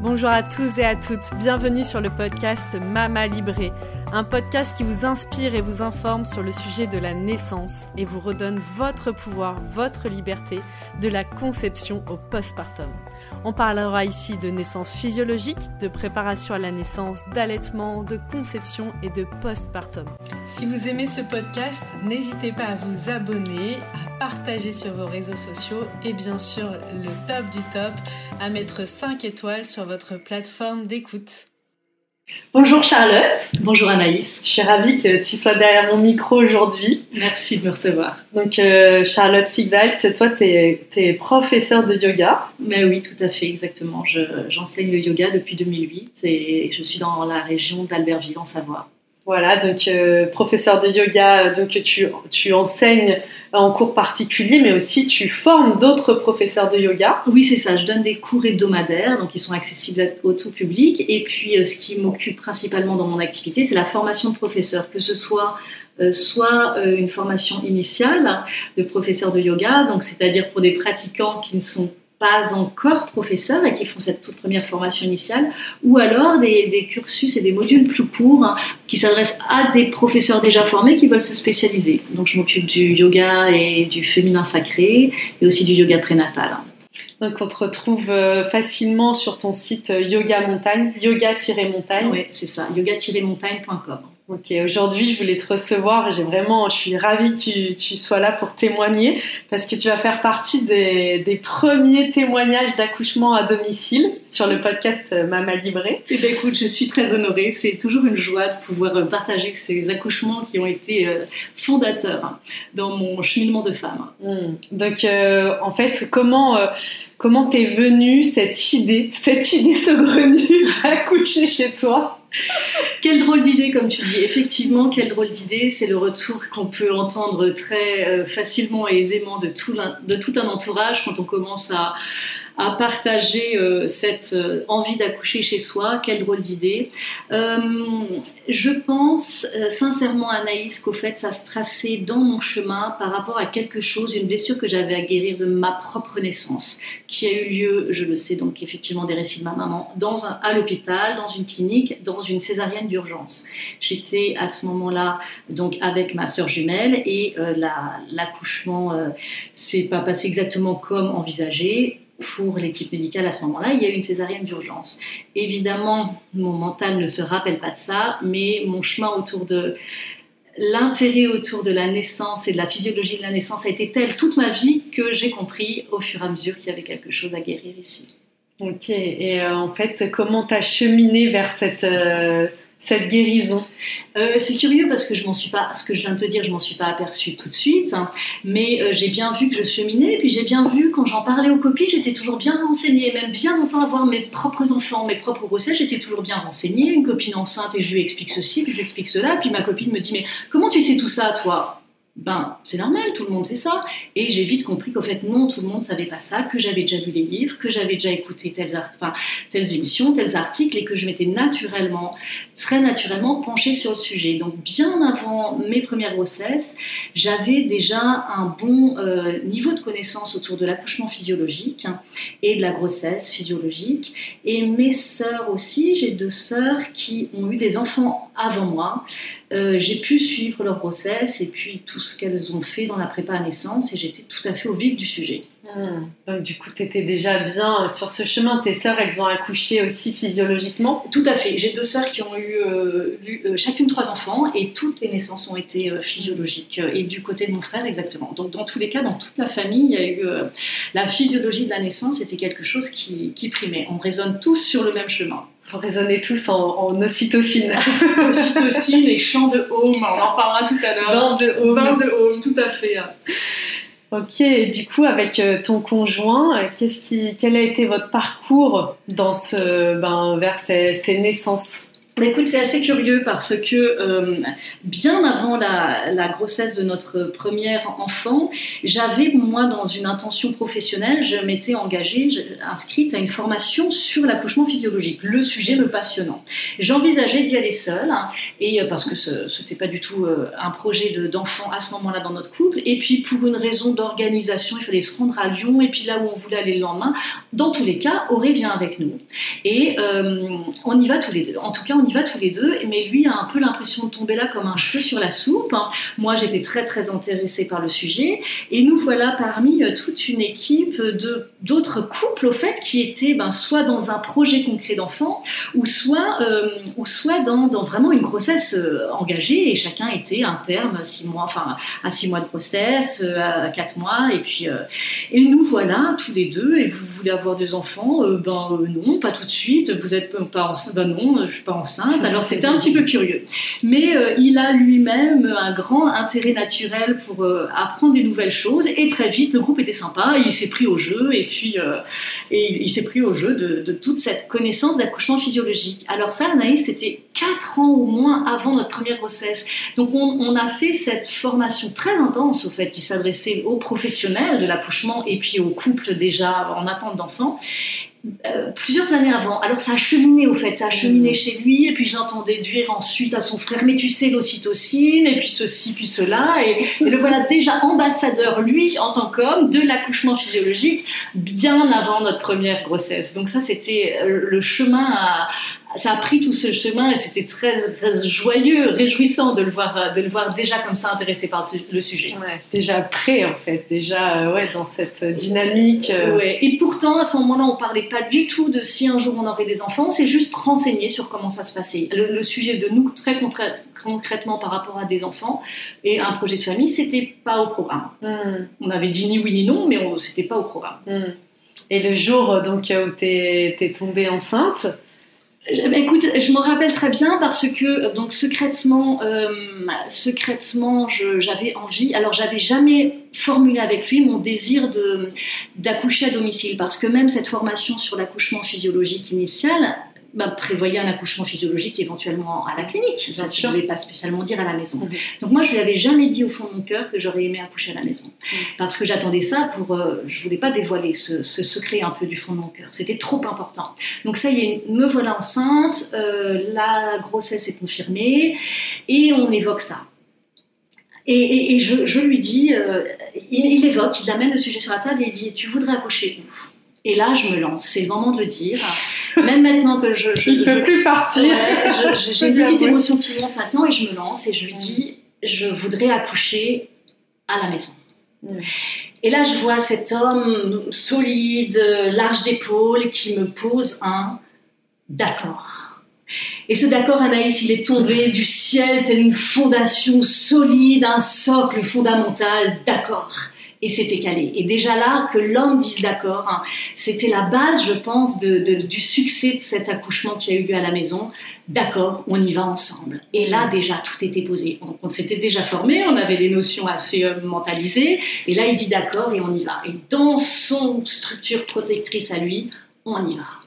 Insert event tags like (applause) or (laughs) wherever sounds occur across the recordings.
Bonjour à tous et à toutes, bienvenue sur le podcast Mama Libré, un podcast qui vous inspire et vous informe sur le sujet de la naissance et vous redonne votre pouvoir, votre liberté, de la conception au postpartum. On parlera ici de naissance physiologique, de préparation à la naissance, d'allaitement, de conception et de postpartum. Si vous aimez ce podcast, n'hésitez pas à vous abonner, à partager sur vos réseaux sociaux et bien sûr le top du top, à mettre 5 étoiles sur votre plateforme d'écoute. Bonjour Charlotte. Bonjour Anaïs. Je suis ravie que tu sois derrière mon micro aujourd'hui. Merci de me recevoir. Donc euh, Charlotte Sigwald, toi tu es, es, professeure de yoga. Mais oui, tout à fait, exactement. J'enseigne le yoga depuis 2008 et je suis dans la région d'Albertville en Savoie. Voilà, donc euh, professeur de yoga, donc tu, tu enseignes en cours particulier, mais aussi tu formes d'autres professeurs de yoga. Oui, c'est ça. Je donne des cours hebdomadaires, donc ils sont accessibles au tout public. Et puis, euh, ce qui m'occupe principalement dans mon activité, c'est la formation de professeurs, que ce soit euh, soit une formation initiale de professeur de yoga, donc c'est-à-dire pour des pratiquants qui ne sont pas encore professeurs et qui font cette toute première formation initiale, ou alors des, cursus et des modules plus courts hein, qui s'adressent à des professeurs déjà formés qui veulent se spécialiser. Donc je m'occupe du yoga et du féminin sacré et aussi du yoga prénatal. Donc on te retrouve euh, facilement sur ton site euh, Yoga Montagne, yoga-montagne. Oui, c'est ça, yoga-montagne.com. Ok, aujourd'hui je voulais te recevoir j'ai vraiment, je suis ravie que tu, sois là pour témoigner parce que tu vas faire partie des, premiers témoignages d'accouchement à domicile sur le podcast euh, Mama Libré. Eh bien, écoute, je suis très honorée. C'est toujours une joie de pouvoir euh, partager ces accouchements qui ont été euh, fondateurs dans mon cheminement de femme. Hmm. Donc, en fait, comment comment t'es venue cette idée, cette idée saugrenue (laughs) d'accoucher chez toi? (laughs) quelle drôle d'idée, comme tu dis. Effectivement, quelle drôle d'idée. C'est le retour qu'on peut entendre très euh, facilement et aisément de tout, de tout un entourage quand on commence à, à partager euh, cette euh, envie d'accoucher chez soi. Quelle drôle d'idée. Euh, je pense sincèrement, Anaïs, qu'au fait, ça se traçait dans mon chemin par rapport à quelque chose, une blessure que j'avais à guérir de ma propre naissance, qui a eu lieu, je le sais, donc effectivement des récits de ma maman, dans un, à l'hôpital, dans une clinique, dans une césarienne d'urgence. J'étais à ce moment-là donc avec ma sœur jumelle et l'accouchement s'est pas passé exactement comme envisagé pour l'équipe médicale à ce moment-là, il y a eu une césarienne d'urgence. Évidemment, mon mental ne se rappelle pas de ça, mais mon chemin autour de l'intérêt autour de la naissance et de la physiologie de la naissance a été tel toute ma vie que j'ai compris au fur et à mesure qu'il y avait quelque chose à guérir ici. Ok, et euh, en fait, comment tu as cheminé vers cette, euh, cette guérison euh, C'est curieux parce que je m'en suis pas, ce que je viens de te dire, je m'en suis pas aperçue tout de suite, hein. mais euh, j'ai bien vu que je cheminais, puis j'ai bien vu quand j'en parlais aux copines, j'étais toujours bien renseignée, même bien longtemps avant mes propres enfants, mes propres grossesses, j'étais toujours bien renseignée. Une copine enceinte et je lui explique ceci, puis je lui explique cela, puis ma copine me dit mais comment tu sais tout ça toi? Ben c'est normal, tout le monde sait ça. Et j'ai vite compris qu'en fait non, tout le monde savait pas ça, que j'avais déjà lu des livres, que j'avais déjà écouté telles, émissions, tels articles, et que je m'étais naturellement, très naturellement penchée sur le sujet. Donc bien avant mes premières grossesses, j'avais déjà un bon euh, niveau de connaissance autour de l'accouchement physiologique hein, et de la grossesse physiologique. Et mes sœurs aussi, j'ai deux sœurs qui ont eu des enfants avant moi. Euh, j'ai pu suivre leur grossesse et puis tout ce qu'elles ont fait dans la prépa à naissance et j'étais tout à fait au vif du sujet. Hmm. Donc du coup, tu étais déjà bien sur ce chemin. Tes sœurs, elles ont accouché aussi physiologiquement Tout à fait. J'ai deux sœurs qui ont eu, euh, euh, chacune trois enfants et toutes les naissances ont été physiologiques. Et du côté de mon frère, exactement. Donc dans tous les cas, dans toute la famille, il y a eu la physiologie de la naissance était quelque chose qui, qui primait. On résonne tous sur le même chemin. Vous raisonnez tous en, ocytocine. (laughs) ocytocine et chant de home, on en reparlera tout à l'heure. Vin de home. Vin de home, tout à fait. Ok, et du coup, avec euh, ton conjoint, euh, qu'est-ce qui, quel a été votre parcours dans ce, ben, vers ces naissances? Bah, écoute, c'est assez curieux parce que euh, bien avant la, grossesse de notre première enfant, j'avais, moi, dans une intention professionnelle, je m'étais engagée, inscrite à une formation sur l'accouchement physiologique, le sujet me passionnant. J'envisageais d'y aller seule, hein, et, euh, parce que ce n'était pas du tout euh, un projet d'enfant à ce moment-là dans notre couple, et puis pour une raison d'organisation, il fallait se rendre à Lyon, et puis là où on voulait aller le lendemain, dans tous les cas, Auré vient avec nous. Et on y va tous les deux. En tout cas, on y va tous les deux. Mais lui a un peu l'impression de tomber là comme un cheveu sur la soupe. Moi, j'étais très très intéressée par le sujet. Et nous voilà parmi euh, toute une équipe de d'autres couples au fait qui étaient ben, soit dans un projet concret d'enfant ou soit euh, ou soit dans, dans, vraiment une grossesse engagée et chacun était un terme six mois enfin à six mois de grossesse à quatre mois et puis et nous voilà tous les deux et vous voulez avoir des enfants? Ben non pas tout de suite vous êtes pas enceinte ben non je suis pas enceinte alors c'était un petit peu curieux. Mais euh, il a lui-même un grand intérêt naturel pour euh, apprendre des nouvelles choses. Et très vite le groupe était sympa. Il s'est pris au jeu. Et puis euh, et il s'est pris au jeu de, de toute cette connaissance d'accouchement physiologique. Alors ça Anaïs c'était 4 ans au moins avant notre première grossesse. Donc on, on a fait cette formation très intense au fait qui s'adressait aux professionnels de l'accouchement et puis aux couples déjà en attente d'enfants euh, plusieurs années avant. Alors ça a cheminé au fait, ça a cheminé mmh. chez lui, et puis j'entendais dire ensuite à son frère, mais tu sais l'ocytocine, et puis ceci, puis cela, et, le voilà déjà ambassadeur, lui, en tant qu'homme, de l'accouchement physiologique, bien avant notre première grossesse. Donc ça, c'était euh, le chemin à, ça a pris tout ce chemin et c'était très, joyeux, réjouissant de le voir, de le voir déjà comme ça intéressé par le sujet. Ouais, déjà prêt en fait, déjà euh, ouais, dans cette dynamique. Euh. Ouais. Et pourtant, à ce moment-là, on parlait pas du tout de si un jour on aurait des enfants, on s'est juste renseigné sur comment ça se passait. Le, sujet de nous, très concrètement par rapport à des enfants et un projet de famille, c'était pas au programme. Hmm. On avait dit ni oui ni non, mais c'était pas au programme. Hmm. Et le jour donc où tu es tombée enceinte, Écoute, je me rappelle très bien parce que donc secrètement, euh, secrètement, j'avais envie. Alors, j'avais jamais formulé avec lui mon désir d'accoucher à domicile parce que même cette formation sur l'accouchement physiologique initial, bah, prévoyait un accouchement physiologique éventuellement à la clinique. Ça, je ne voulais pas spécialement dire à la maison. Donc moi, je lui avais jamais dit au fond de mon cœur que j'aurais aimé accoucher à la maison. Parce que j'attendais ça pour... Euh, je voulais pas dévoiler ce, secret un peu du fond de mon cœur. C'était trop important. Donc ça y est, me voilà enceinte, euh, la grossesse est confirmée, et on évoque ça. Et, je, lui dis, euh, il, il, évoque, il amène le sujet sur la table et il dit, tu voudrais accoucher où? Et là, je me lance. C'est le moment de le dire. Même maintenant que je. je Il ne peut plus partir. J'ai une petite émotion qui monte maintenant et je me lance et je lui dis je voudrais accoucher à la maison. Mm. Et là, je vois cet homme solide, large d'épaule, qui me pose un d'accord. Et ce d'accord, Anaïs, il est tombé (laughs) du ciel tel une fondation solide, un socle fondamental d'accord et c'était calé. Et déjà là, que l'homme dise d'accord, hein, c'était la base, je pense, du succès de cet accouchement qui a eu lieu à la maison. D'accord, on y va ensemble. Et là, déjà, tout était posé. On s'était déjà formé, on avait des notions assez euh, mentalisées. Et là, il dit d'accord et on y va. Et dans son structure protectrice à lui, on y va.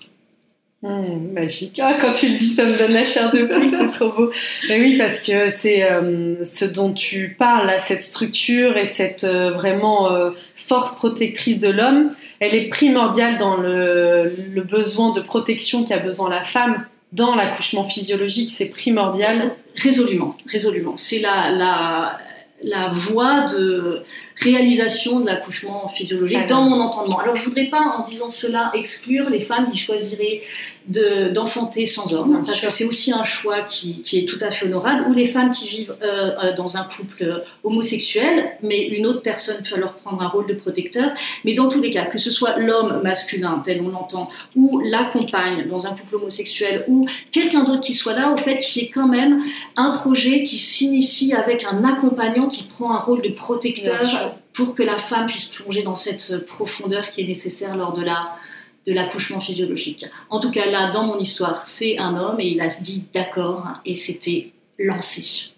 Mmh, magique. Ah, quand tu le dis, ça me donne la chair de poule, c'est trop beau. Mais oui, parce que c'est euh, ce dont tu parles, cette structure et cette euh, vraiment euh, force protectrice de l'homme, elle est primordiale dans le, besoin de protection qu'a besoin la femme dans l'accouchement physiologique. C'est primordial. Résolument, résolument. C'est la, la voie de réalisation de l'accouchement physiologique dans mon entendement. Alors je voudrais pas en disant cela exclure les femmes qui choisiraient d'enfanter sans homme, parce que c'est aussi un choix qui, qui, est tout à fait honorable, ou les femmes qui vivent euh, euh, dans un couple euh, homosexuel, mais une autre personne peut alors prendre un rôle de protecteur. Mais dans tous les cas, que ce soit l'homme masculin, tel on l'entend, ou la compagne dans un couple homosexuel, ou quelqu'un d'autre qui soit là, au fait, qui est quand même un projet qui s'initie avec un accompagnant qui prend un rôle de protecteur pour que la femme puisse plonger dans cette profondeur qui est nécessaire lors de la de l'accouchement physiologique. En tout cas, là, dans mon histoire, c'est un homme et il a dit d'accord et c'était lancé.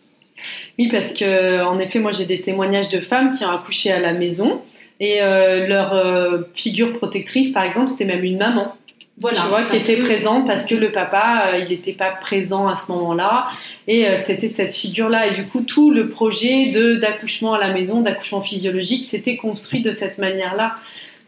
Oui, parce que en effet, moi, j'ai des témoignages de femmes qui ont accouché à la maison et euh, leur euh, figure protectrice, par exemple, c'était même une maman. Voilà, tu vois, qui était présente parce que le papa, euh, il n'était pas présent à ce moment-là, et c'était cette figure-là. Et du coup, tout le projet de d'accouchement à la maison, d'accouchement physiologique, s'était construit de cette manière-là.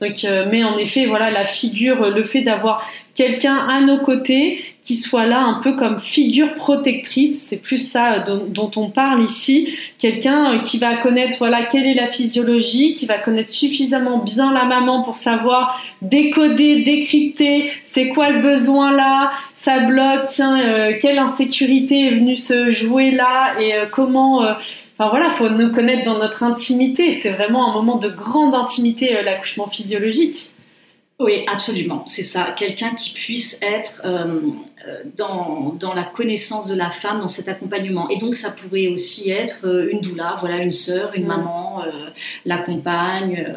Donc, euh, mais en effet, voilà, la figure, le fait d'avoir quelqu'un à nos côtés qui soit là un peu comme figure protectrice. C'est plus ça dont, on parle ici. Quelqu'un qui va connaître voilà quelle est la physiologie, qui va connaître suffisamment bien la maman pour savoir décoder, décrypter, c'est quoi le besoin là, ça bloque, tiens, euh, quelle insécurité est venue se jouer là et euh, comment. Euh, enfin voilà, faut nous connaître dans notre intimité. C'est vraiment un moment de grande intimité l'accouchement physiologique. Oui, absolument, c'est ça. Quelqu'un qui puisse être euh, euh, dans, dans, la connaissance de la femme, dans cet accompagnement. Et donc, ça pourrait aussi être euh, une doula, voilà, une sœur, une mm. maman, la compagne,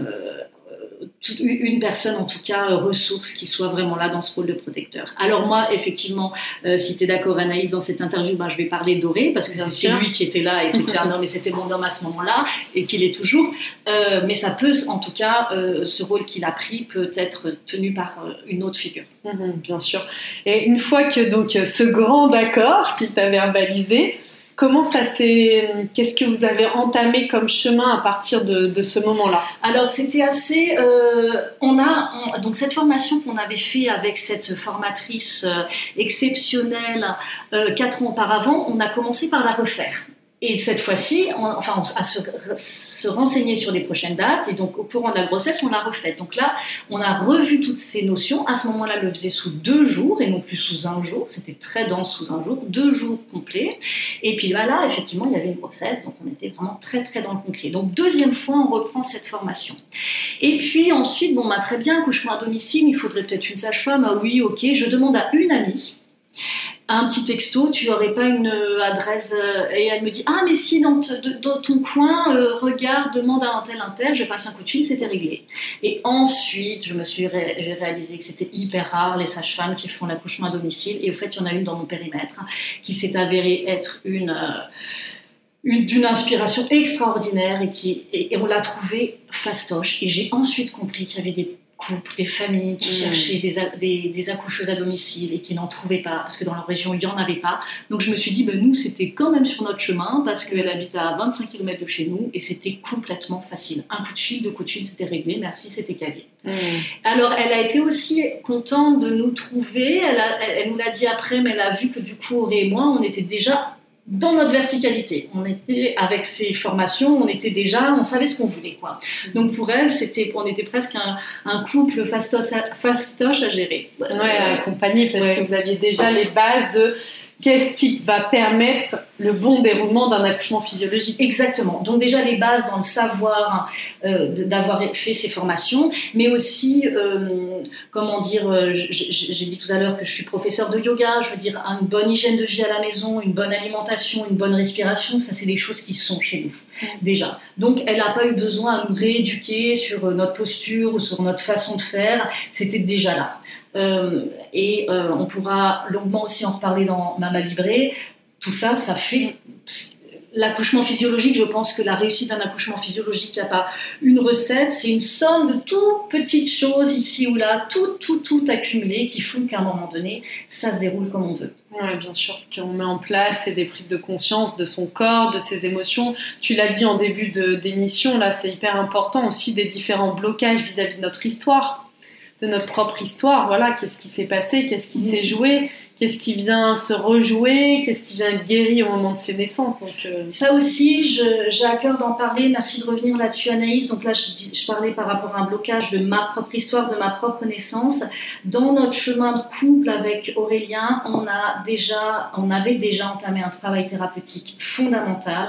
une personne en tout cas euh, ressource qui soit vraiment là dans ce rôle de protecteur. Alors moi effectivement, euh, si tu es d'accord Anaïs dans cette interview, ben, je vais parler d'Oré parce que c'est lui qui était là et c'était (laughs) un homme et c'était mon homme à ce moment-là et qu'il est toujours. Euh, mais ça peut en tout cas, ce rôle qu'il a pris peut être tenu par une autre figure. Mhm, bien sûr. Et une fois que donc ce grand accord qu'il t'a verbalisé, Comment ça s'est. Qu'est-ce que vous avez entamé comme chemin à partir de, ce moment-là? Alors, c'était assez. Euh, on a. donc, cette formation qu'on avait fait avec cette formatrice euh, exceptionnelle euh, quatre ans auparavant, on a commencé par la refaire. Et cette fois-ci, enfin, à se, renseigner sur les prochaines dates. Et donc, au courant de la grossesse, on l'a refaite. Donc là, on a revu toutes ces notions. À ce moment-là, le faisait sous deux jours et non plus sous un jour. C'était très dense sous un jour, deux jours complets. Et puis là, là, effectivement, il y avait une grossesse. Donc, on était vraiment très, très dans le concret. Donc, deuxième fois, on reprend cette formation. Et puis ensuite, bon, bah, très bien, couchement à domicile, il faudrait peut-être une sage-femme. Ah oui, ok. Je demande à une amie un petit texto, tu n'aurais pas une euh, adresse euh, Et elle me dit Ah, mais si dans, ton coin, euh, regarde, demande à un tel, un tel, je passe un coup de fil, c'était réglé. Et ensuite, je me suis j'ai réalisé que c'était hyper rare les sages-femmes qui font l'accouchement à domicile. Et au fait, il y en a une dans mon périmètre qui s'est avérée être une. d'une inspiration extraordinaire et, qui, et on l'a trouvée fastoche. Et j'ai ensuite compris qu'il y avait des couples, des familles qui mmh. cherchaient des, des, accoucheuses à domicile et qui n'en trouvaient pas parce que dans leur région il n'y en avait pas. Donc je me suis dit, ben, nous c'était quand même sur notre chemin parce qu'elle habite à 25 km de chez nous et c'était complètement facile. Un coup de fil, deux coups de fil, c'était réglé, merci, c'était calé. Mmh. Alors elle a été aussi contente de nous trouver, elle, elle, nous l'a dit après, mais elle a vu que du coup Auré et moi on était déjà dans notre verticalité. On était avec ces formations, on était déjà, on savait ce qu'on voulait quoi. Donc pour elle, c'était, on était presque un, couple fastoche à, fastoche à gérer. Ouais, accompagné parce que vous aviez déjà les bases de qu'est-ce qui va permettre le bon déroulement d'un accouchement physiologique. Exactement. Donc déjà les bases dans le savoir euh, d'avoir fait ces formations, mais aussi, euh, comment dire, euh, j'ai dit tout à l'heure que je suis professeur de yoga, je veux dire une bonne hygiène de vie à la maison, une bonne alimentation, une bonne respiration, ça c'est des choses qui sont chez nous mm. déjà. Donc elle n'a pas eu besoin à nous rééduquer sur notre posture ou sur notre façon de faire, c'était déjà là. Euh, et euh, on pourra longuement aussi en reparler dans Mama Libré. Tout ça, ça fait l'accouchement physiologique, je pense que la réussite d'un accouchement physiologique, il n'y a pas une recette, c'est une somme de toutes petites choses ici ou là, tout, tout, tout accumulé qui font qu'à un moment donné, ça se déroule comme on veut. Oui, bien sûr, qu'on met en place des prises de conscience de son corps, de ses émotions. Tu l'as dit en début d'émission, là, c'est hyper important aussi des différents blocages vis à -vis de notre histoire de notre propre histoire. Voilà, qu'est-ce qui s'est passé, qu'est-ce qui mm. s'est joué, qu'est-ce qui vient se rejouer, qu'est-ce qui vient être guéri au moment de ses naissances? Donc, euh, Ça aussi, j'ai à cœur d'en parler. Merci de revenir là-dessus, Anaïs. Donc là, je, je, parlais par rapport à un blocage de ma propre histoire, de ma propre naissance. Dans notre chemin de couple avec Aurélien, on a déjà, on avait déjà entamé un travail thérapeutique fondamental.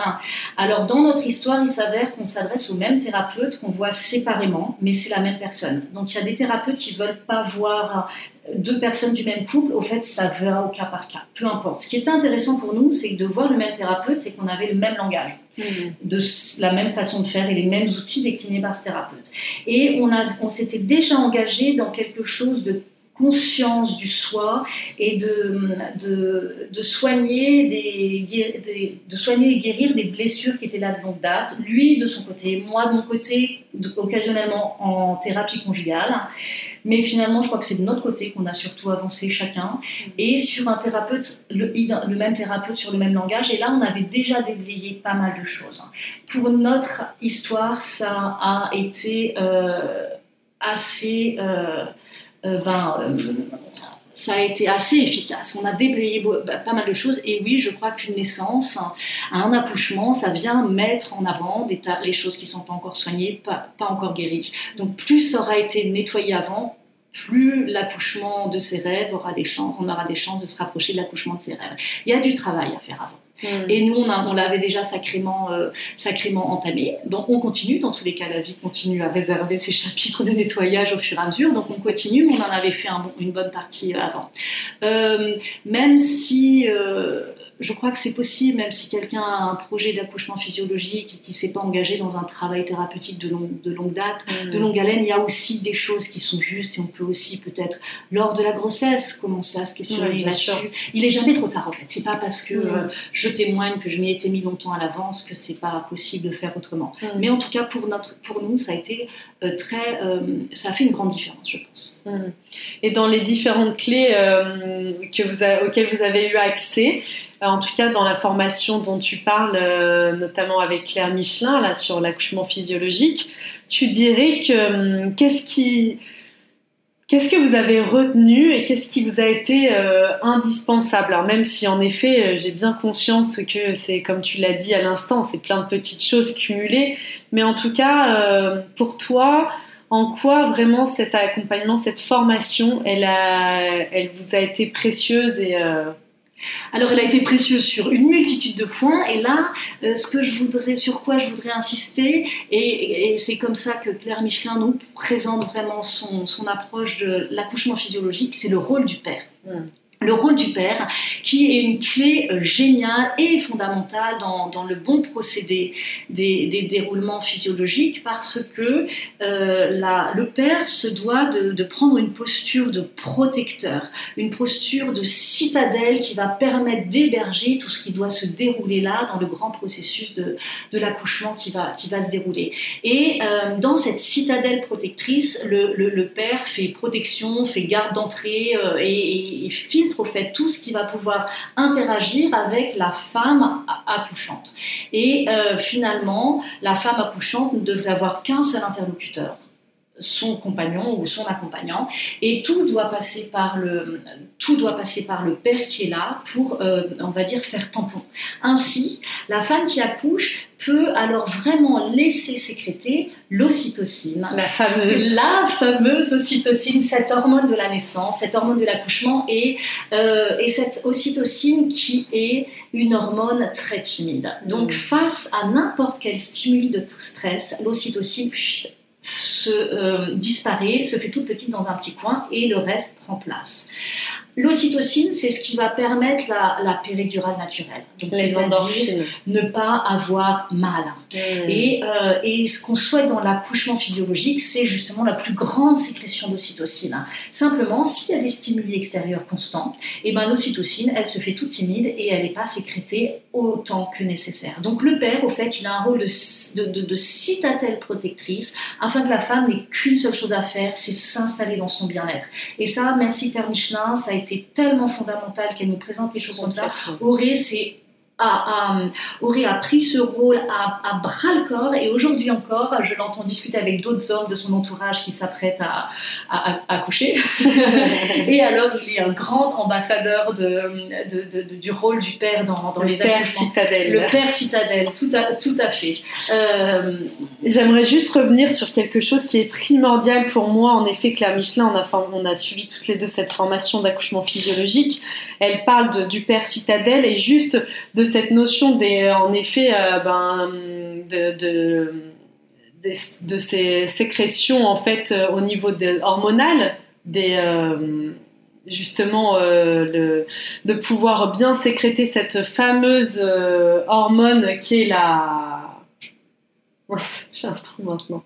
Alors, dans notre histoire, il s'avère qu'on s'adresse au même thérapeute qu'on voit séparément, mais c'est la même personne. Donc, il y a des thérapeutes qui veulent pas voir deux personnes du même couple, au fait, ça va au cas par cas, peu importe. Ce qui était intéressant pour nous, c'est de voir le même thérapeute, c'est qu'on avait le même langage, mhm. de la même façon de faire et les mêmes outils déclinés par ce thérapeute. Et on, on s'était déjà engagé dans quelque chose de conscience du soi et de, de, de soigner des, de soigner et guérir des blessures qui étaient là de longue date. Lui de son côté, moi de mon côté, occasionnellement en thérapie conjugale. Mais finalement, je crois que c'est de notre côté qu'on a surtout avancé chacun. Et sur un thérapeute, le, le, même thérapeute sur le même langage. Et là, on avait déjà déblayé pas mal de choses. Pour notre histoire, ça a été euh, assez... Euh, ben, ça a été assez efficace. On a déblayé bah, pas mal de choses. Et oui, je crois qu'une naissance, un accouchement, ça vient mettre en avant les choses qui ne sont pas encore soignées, pas, pas encore guéries. Donc plus ça aura été nettoyé avant, plus l'accouchement de ses rêves aura des chances, on aura des chances de se rapprocher de l'accouchement de ses rêves. Il y a du travail à faire avant. Hmm. Et nous, on, l'avait déjà sacrément, euh, sacrément entamé. Donc, on continue. Dans tous les cas, la vie continue à réserver ses (laughs) chapitres de nettoyage au fur et à mesure. Donc, on continue. On en avait fait une bonne partie avant. Euh, même si euh, je crois que c'est possible, même si quelqu'un a un projet d'accouchement physiologique et qui ne s'est pas engagé dans un travail thérapeutique de, de longue date, de mm. longue haleine, il y a aussi des choses qui sont justes et on peut aussi peut-être, lors de la grossesse, commencer à se questionner là-dessus. Il est jamais trop tard en fait. C'est pas parce que mm. euh, je témoigne que je m'y étais mis longtemps à l'avance que c'est pas possible de faire autrement. Mm. Mais en tout cas, pour, notre, pour nous, ça a été euh, très. Euh, ça a fait une grande différence, je pense. Et dans les différentes clés que vous auxquelles vous avez eu accès, en tout cas dans la formation dont tu parles, euh, notamment avec Claire Michelin, là, sur l'accouchement physiologique, tu dirais que hum, qu'est-ce qui... Qu'est-ce que vous avez retenu et qu'est-ce qui vous a été euh, indispensable? Alors même si en effet j'ai bien conscience que c'est comme tu l'as dit à l'instant, c'est plein de petites choses cumulées, mais en tout cas pour toi, en quoi vraiment cet accompagnement, cette formation, elle, elle vous a été précieuse et alors, elle a été précieuse sur une multitude de points, et là, euh, ce que je voudrais, sur quoi je voudrais insister, et, c'est comme ça que Claire Michelin nous présente vraiment son, approche de l'accouchement physiologique, c'est le rôle du père. Hmm le rôle du père, qui est une clé euh, géniale et fondamentale dans, le bon procédé des, déroulements physiologiques, parce que euh, le père se doit de, prendre une posture de protecteur, une posture de citadelle qui va permettre d'héberger tout ce qui doit se dérouler là dans le grand processus de, l'accouchement qui va, se dérouler. Et euh, dans cette citadelle protectrice, le, père fait protection, fait garde d'entrée euh, et, et filtre au fait tout ce qui va pouvoir interagir avec la femme accouchante. Et euh, finalement, la femme accouchante ne devrait avoir qu'un seul interlocuteur son compagnon ou son accompagnant. Et tout doit passer par le tout doit passer par le père qui est là pour euh, on va dire faire tampon. Ainsi la femme qui accouche peut alors vraiment laisser sécréter l'ocytocine. La fameuse. La fameuse ocytocine cette hormone de la naissance cette hormone de l'accouchement et euh, et cette ocytocine qui est une hormone très timide. Donc mm. face à n'importe quel stimuli de stress l'ocytocine se euh, disparaît, se fait toute petite dans un petit coin et le reste prend place. L'ocytocine, c'est ce qui va permettre la, péridurale naturelle. Donc, c'est-à-dire ne pas avoir mal. Hmm. Et, euh, et, ce qu'on souhaite dans l'accouchement physiologique, c'est justement la plus grande sécrétion d'ocytocine. Simplement, s'il y a des stimuli extérieurs constants, et eh ben, l'ocytocine, elle se fait toute timide et elle n'est pas sécrétée autant que nécessaire. Donc le père, au fait, il a un rôle de, de, de, citadelle protectrice afin que la femme n'ait qu'une seule chose à faire, c'est s'installer dans son bien-être. Et ça, merci Père Michelin, ça a été tellement fondamental qu'elle nous présente les choses comme ça. Auré, c'est aurait a pris ce rôle à, bras le corps et aujourd'hui encore, je l'entends discuter avec d'autres hommes de son entourage qui s'apprêtent à, à, coucher. (laughs) et alors, il est un grand ambassadeur de, du rôle du père dans, dans le les père citadelle. Le père citadelle, tout à, tout à fait. Euh, J'aimerais juste revenir sur quelque chose qui est primordial pour moi. En effet, Claire Michelin, on a, on a suivi toutes les deux cette formation d'accouchement physiologique. Elle parle du père citadelle et juste de cette notion des, en effet, euh, ben, de, de, ces sécrétions en fait euh, au niveau hormonal, des, euh, justement de pouvoir bien sécréter cette fameuse hormone qui est la. (laughs) J'ai un trou maintenant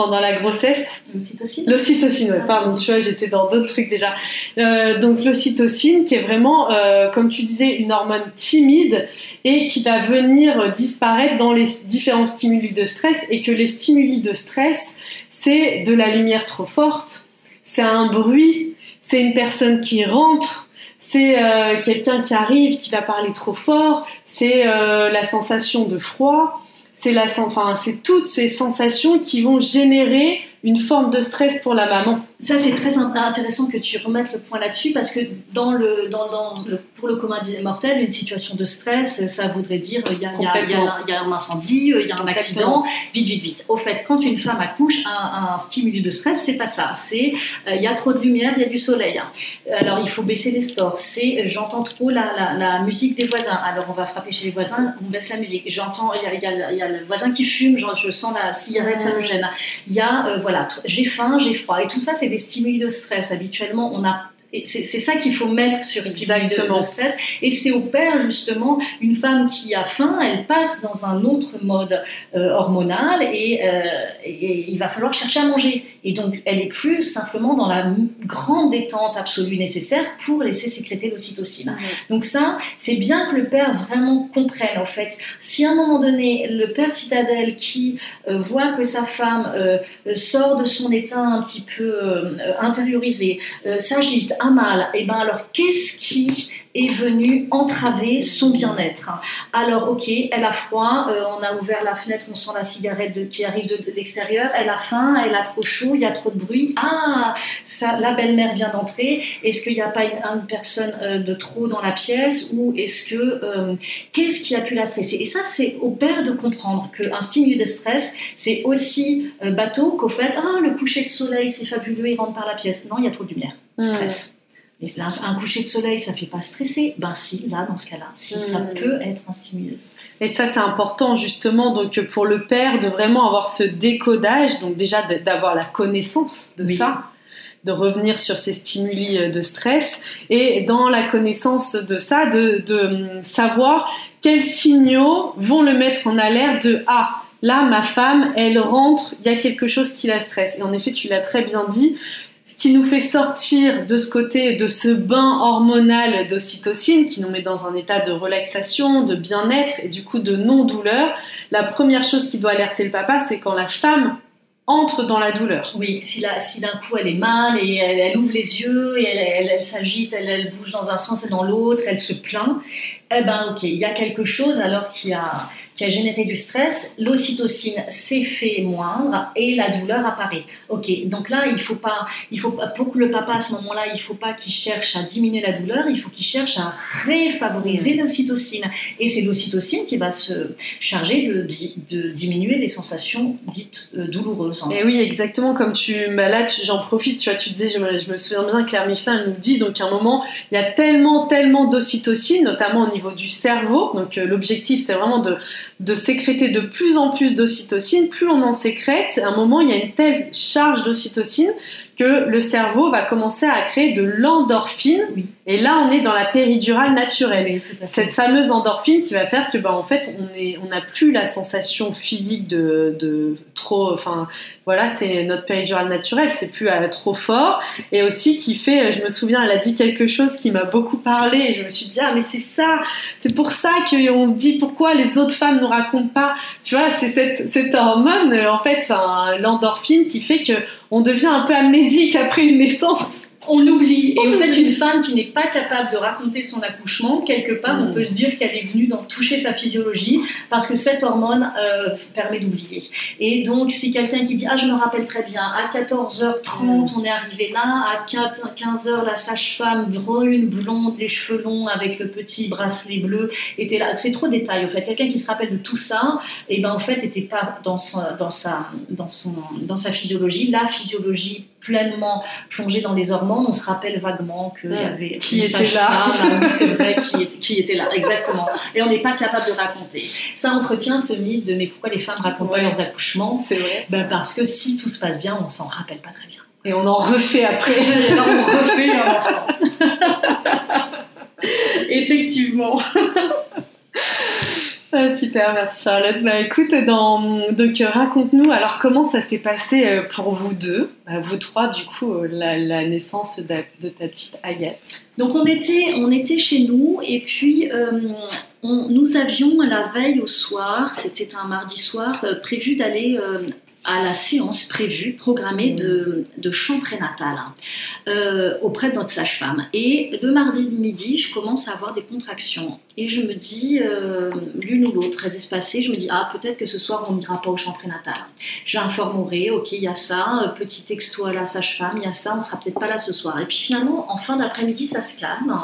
pendant la grossesse. L'ocytocine L'ocytocine, ouais, pardon, tu vois, j'étais dans d'autres trucs déjà. Euh, donc l'ocytocine qui est vraiment, euh, comme tu disais, une hormone timide et qui va venir disparaître dans les différents stimuli de stress et que les stimuli de stress, c'est de la lumière trop forte, c'est un bruit, c'est une personne qui rentre, c'est euh, quelqu'un qui arrive, qui va parler trop fort, c'est la sensation de froid, c'est la, enfin, c'est toutes ces sensations qui vont générer une forme de stress pour la maman. Ça, c'est très intéressant que tu remettes le point là-dessus parce que dans le, dans, dans le, pour le commun des mortels, une situation de stress, ça voudrait dire il y a, un incendie, il y a un accident, vite, vite, vite. Au fait, quand une femme accouche, un, un stimulus de stress, c'est pas ça. C'est euh, il y a trop de lumière, il y a du soleil. Hein. Alors il faut baisser les stores. C'est j'entends trop la, la, la, musique des voisins. Alors on va frapper chez les voisins, on baisse la musique. J'entends, il y, y, y a, le voisin qui fume, genre, je sens la cigarette, ça me gêne. Il y a, euh, voilà, j'ai faim, j'ai froid. Et tout ça, c'est des stimuli de stress. Habituellement, on a c'est ça qu'il faut mettre sur ce de, de, stress. Et c'est au père, justement, une femme qui a faim, elle passe dans un autre mode euh, hormonal et, euh, et, il va falloir chercher à manger. Et donc, elle est plus simplement dans la grande détente absolue nécessaire pour laisser sécréter l'ocytocine. Donc ça, c'est bien que le père vraiment comprenne, en fait. Si à un moment donné, le père citadelle qui euh, voit que sa femme sort de son état un petit peu intériorisé, s'agite, mal, et eh ben alors qu'est-ce qui est venu entraver son bien-être Alors ok, elle a froid, euh, on a ouvert la fenêtre, on sent la cigarette qui arrive de, l'extérieur, elle a faim, elle a trop chaud, il y a trop de bruit. Ah, ça, la belle-mère vient d'entrer. Est-ce qu'il n'y a pas une, personne euh, de trop dans la pièce ou est-ce que euh, qu'est-ce qui a pu la stresser? Et ça, c'est au père de comprendre qu'un stimulus de stress, c'est aussi bateau qu'au fait, ah le coucher de soleil, c'est fabuleux, il rentre par la pièce. Non, il y a trop de lumière, mmh. Stress un coucher de soleil, ça fait pas stresser. Ben si, là, dans ce cas-là, si ça hmm. peut être un stimulus. Et ça, c'est important justement donc pour le père de vraiment avoir ce décodage, donc déjà d'avoir la connaissance de ça, de revenir sur ces stimuli euh, de stress, et dans la connaissance de ça, de, de hum, savoir quels signaux vont le mettre en alerte de ah là ma femme elle rentre, il y a quelque chose qui la stresse. Et en effet, tu l'as très bien dit ce qui nous fait sortir de ce côté, de ce bain hormonal d'ocytocine qui nous met dans un état de relaxation, de bien-être et du coup de non-douleur, la première chose qui doit alerter le papa, c'est quand la femme entre dans la douleur. Oui, si, d'un coup elle est mal et elle, ouvre les yeux et elle, s'agite, elle, elle, bouge dans un sens et dans l'autre, elle se plaint, eh ben ok, il y a quelque chose alors qui a, qui a généré du stress, l'ocytocine s'est moindre et la douleur apparaît. Ok, donc là il faut pas, il faut pas, pour que le papa à ce moment-là, il faut pas qu'il cherche à diminuer la douleur, il faut qu'il cherche à réfavoriser l'ocytocine et c'est l'ocytocine qui va se charger de, de, diminuer les sensations dites euh, douloureuses. Et oui, exactement comme tu, bah là j'en profite, tu vois, tu disais, je me, je me souviens bien Claire Michelin nous dit donc à un moment il y a tellement tellement d'ocytocine, notamment au niveau du cerveau. Donc euh, l'objectif, c'est vraiment de, de sécréter de plus en plus d'ocytocine. Plus on en sécrète, à un moment, il y a une telle charge d'ocytocine que le cerveau va commencer à créer de l'endorphine. Et là, on est dans la péridurale naturelle. Cette fameuse endorphine qui va faire que, bah, en fait, on est, on n'a plus la sensation physique de, de trop, enfin, voilà, c'est notre péridurale naturelle, c'est plus trop fort. Et aussi qui fait, euh, je me souviens, elle a dit quelque chose qui m'a beaucoup parlé. Et je me suis dit, ah, mais c'est ça, c'est pour ça qu'on se dit pourquoi les autres femmes ne racontent pas? Tu vois, c'est cette, cette hormone, euh, en fait, l'endorphine qui fait que on devient un peu amnésique (laughs) après une naissance on oublie. Et en fait, une femme qui n'est pas capable de raconter son accouchement, quelque part, on mm. peut se dire qu'elle est venue d'en toucher sa physiologie parce que cette hormone euh, permet d'oublier. Et donc, si quelqu'un qui dit Ah, je me rappelle très bien, à 14h30, mm. on est arrivé là, à 15h, la sage-femme brune, blonde, les cheveux longs avec le petit bracelet bleu était là. C'est trop détail, en fait. Quelqu'un qui se rappelle de tout ça, et eh ben en fait, n'était pas dans sa, dans, sa, dans, son, dans sa physiologie. La physiologie pleinement plongé dans les hormones, on se rappelle vaguement qu'il y hmm. avait qui était là. (laughs) c'est vrai, qui, était là, exactement. Et on n'est pas capable de raconter. Ça entretient ce mythe de mais pourquoi les femmes racontent pas leurs accouchements? C'est vrai. Ben parce que si tout se passe bien, on s'en rappelle pas très bien. Et on en refait après. (laughs) Alors on refait un enfant. (laughs) Effectivement. Ah, super, merci Charlotte. Bah, écoute, donc raconte-nous alors comment ça s'est passé euh, pour vous deux, bah, vous trois du coup, euh, la, naissance de, ta petite Agathe. Donc on était, on était chez nous et puis euh, nous avions la veille au soir, c'était un mardi soir, prévu d'aller à la séance prévue, programmée de, de chant prénatal euh, auprès de notre sage-femme. Et le mardi midi, je commence à avoir des contractions. Et je me dis, euh, l'une ou l'autre, très espacée, je me dis, ah, peut-être que ce soir, on n'ira pas au chant prénatal. J'informerai, ok, il y a ça, petit texto à la sage-femme, il y a ça, on sera peut-être pas là ce soir. Et puis finalement, en fin d'après-midi, ça se calme.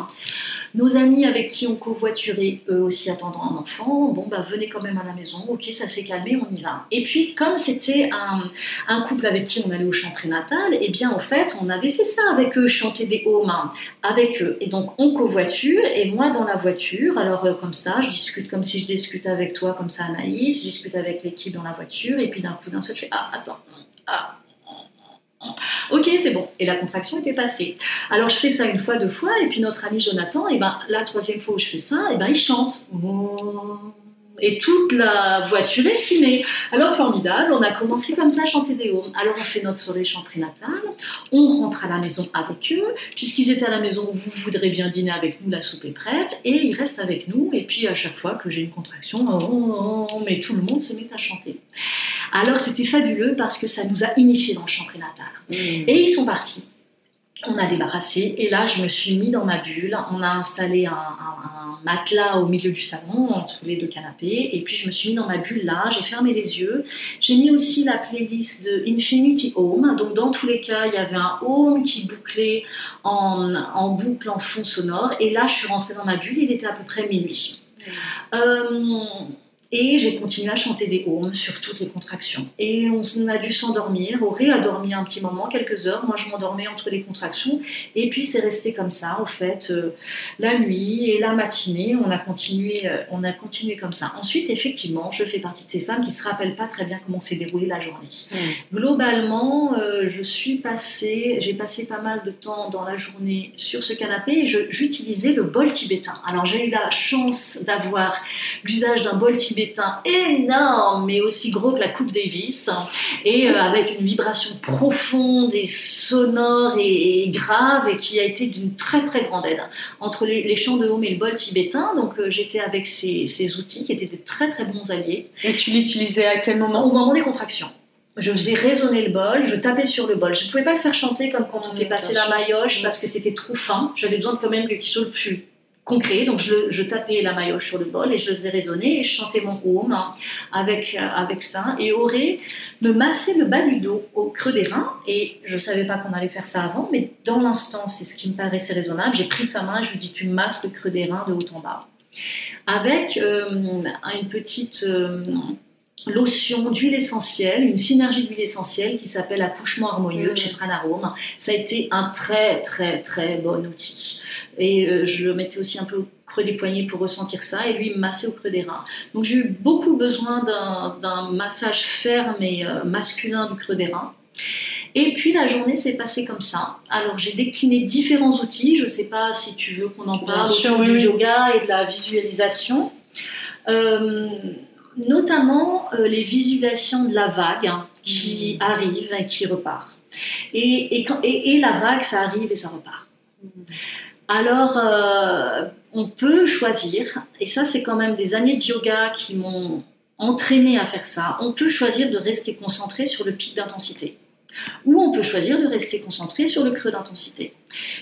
Nos amis avec qui on covoiturait, eux aussi attendant un enfant, bon, bah, venez quand même à la maison, ok, ça s'est calmé, on y va. Et puis, comme c'était un, couple avec qui on allait au chant prénatal, eh bien, en fait, on avait fait ça avec eux, chanter des mains avec eux. Et donc, on covoiture, et moi dans la voiture, alors euh, comme ça, je discute comme si je discute avec toi, comme ça, Anaïs, je discute avec l'équipe dans la voiture, et puis d'un coup, d'un seul, je fais Ah, attends, ah, Ok, c'est bon. Et la contraction était passée. Alors je fais ça une fois, deux fois, et puis notre ami Jonathan, et ben la troisième fois où je fais ça, et ben il chante. Et toute la voiture est simée. Alors formidable, on a commencé comme ça à chanter des hymnes. Alors on fait notre soirée chant prénatal, on rentre à la maison avec eux, puisqu'ils étaient à la maison, vous voudrez bien dîner avec nous, la soupe est prête, et ils restent avec nous, et puis à chaque fois que j'ai une contraction, oh, mais tout le monde se met à chanter. Alors c'était fabuleux parce que ça nous a initiés dans le chant prénatal. Mmh. Et ils sont partis. On a débarrassé et là je me suis mis dans ma bulle. On a installé un, matelas au milieu du salon entre les deux canapés et puis je me suis mis dans ma bulle là. J'ai fermé les yeux. J'ai mis aussi la playlist de Infinity Home. Donc dans tous les cas il y avait un home qui bouclait en, en boucle en fond sonore et là je suis rentrée dans ma bulle. Il était à peu près minuit. Mmh. Euh, et j'ai continué à chanter des haumes sur toutes les contractions. Et on a dû s'endormir, Auré a dormi un petit moment, quelques heures. Moi, je m'endormais entre les contractions. Et puis, c'est resté comme ça, au fait, euh, la nuit et la matinée. On a, continué, euh, on a continué comme ça. Ensuite, effectivement, je fais partie de ces femmes qui ne se rappellent pas très bien comment s'est déroulée la journée. Mmh. Globalement, euh, je suis passée, j'ai passé pas mal de temps dans la journée sur ce canapé et j'utilisais le bol tibétain. Alors, j'ai eu la chance d'avoir l'usage d'un bol tibétain tibétain énorme, mais aussi gros que la Coupe Davis, et euh, avec une vibration profonde et sonore et, grave, et qui a été d'une très très grande aide. Entre les, chants de home et le bol tibétain, donc euh, j'étais avec ces, ces, outils qui étaient des très très bons alliés. Et tu l'utilisais à quel moment? Au moment des contractions. Je faisais résonner le bol, je tapais sur le bol. Je ne pouvais pas le faire chanter comme quand on fait passer la maillotche parce que c'était trop fin. J'avais besoin de quand même quelque chose de plus concret. Donc je, tapais la maillotche sur le bol et je le faisais résonner et je chantais mon home avec, euh, avec ça. Et Auré me massait le bas du dos au creux des reins. Et je ne savais pas qu'on allait faire ça avant, mais dans l'instant, c'est ce qui me paraissait raisonnable. J'ai pris sa main et je lui ai dit Tu masses le creux des reins de haut en bas. Avec euh, une petite. Euh, lotion d'huile essentielle, une synergie d'huile essentielle qui s'appelle accouchement harmonieux chez Pranarome. Ça a été un très très très bon outil. Et euh, je le mettais aussi un peu au creux des poignets pour ressentir ça et lui me massait au creux des reins. Donc j'ai eu beaucoup besoin d'un massage ferme et euh, masculin du creux des reins. Et puis la journée s'est passée comme ça. Alors j'ai décliné différents outils. Je ne sais pas si tu veux qu'on en parle sur du yoga et de la visualisation. Euh, notamment euh, les visualisations de la vague hein, qui mmh. arrive et qui repart. Et, et, la vague, ça arrive et ça repart. Mmh. Alors, euh, on peut choisir, et ça c'est quand même des années de yoga qui m'ont entraîné à faire ça, on peut choisir de rester concentré sur le pic d'intensité. Ou on peut choisir de rester concentré sur le creux d'intensité.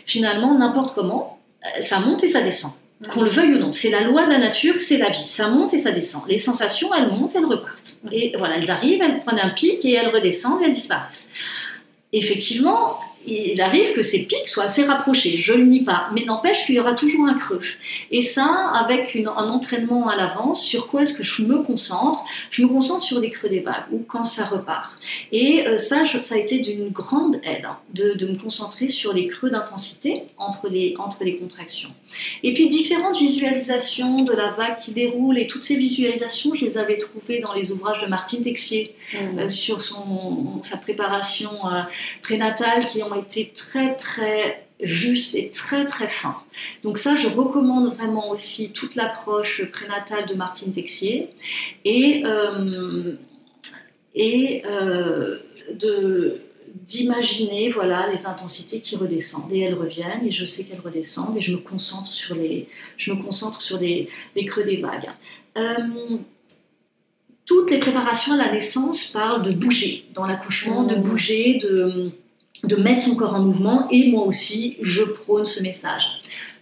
Finalement, n'importe comment, euh, ça monte et ça descend qu'on le veuille ou non. C'est la loi de la nature, c'est la vie. Ça monte et ça descend. Les sensations, elles montent, elles repartent. Et voilà, elles arrivent, elles prennent un pic et elles redescendent et elles disparaissent. Effectivement, il arrive que ces pics soient assez rapprochés, je ne le nie pas, mais n'empêche qu'il y aura toujours un creux. Et ça, avec un entraînement à l'avance, sur quoi est-ce que je me concentre? Je me concentre sur les creux des vagues ou quand ça repart. Et euh, ça, ça a été d'une grande aide hein, de, me concentrer sur les creux d'intensité entre les, entre les contractions. Et puis différentes visualisations de la vague qui déroule, et toutes ces visualisations, je les avais trouvées dans les ouvrages de Martine Texier mmh. euh, sur son, sa préparation euh, prénatale qui ont été très très justes et très très fins. Donc ça, je recommande vraiment aussi toute l'approche prénatale de Martine Texier et, euh, et euh, de d'imaginer voilà les intensités qui redescendent et elles reviennent et je sais qu'elles redescendent et je me concentre sur les je me concentre sur les, les creux des vagues. Euh, toutes les préparations à la naissance parlent de bouger dans l'accouchement, de mmh. bouger, de, de mettre son corps en mouvement, et moi aussi, je prône ce message.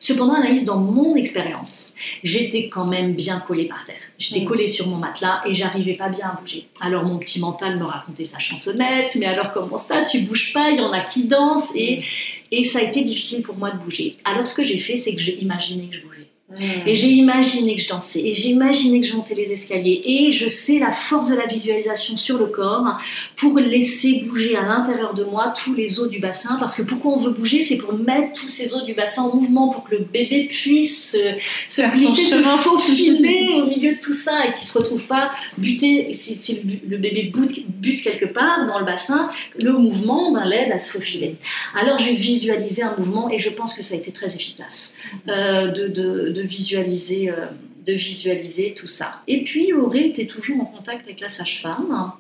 Cependant, Anaïs, dans mon expérience, j'étais quand même bien collée par terre. J'étais mmh. collée sur mon matelas et j'arrivais pas bien à bouger. Alors mon petit mental me racontait sa chansonnette, mais alors comment ça, tu bouges pas, il y en a qui dansent et, mmh. et ça a été difficile pour moi de bouger. Alors ce que j'ai fait, c'est que j'ai imaginé que je bougeais. Mm. Et j'ai imaginé que je dansais, et j'ai imaginé que je montais les escaliers, et je sais la force de la visualisation sur le corps pour laisser bouger à l'intérieur de moi tous les os du bassin, parce que pourquoi on veut bouger, c'est pour mettre tous ces os du bassin en mouvement, pour que le bébé puisse se glisser, se faufiler (laughs) au milieu de tout ça, et qu'il se retrouve pas buté, si, le bébé bute, quelque part dans le bassin, le mouvement ben, l'aide à se faufiler. Alors j'ai visualisé un mouvement, et je pense que ça a été très efficace. Euh, de, de de visualiser, euh, de visualiser tout ça. Et puis, Auré était toujours en contact avec la sage-femme.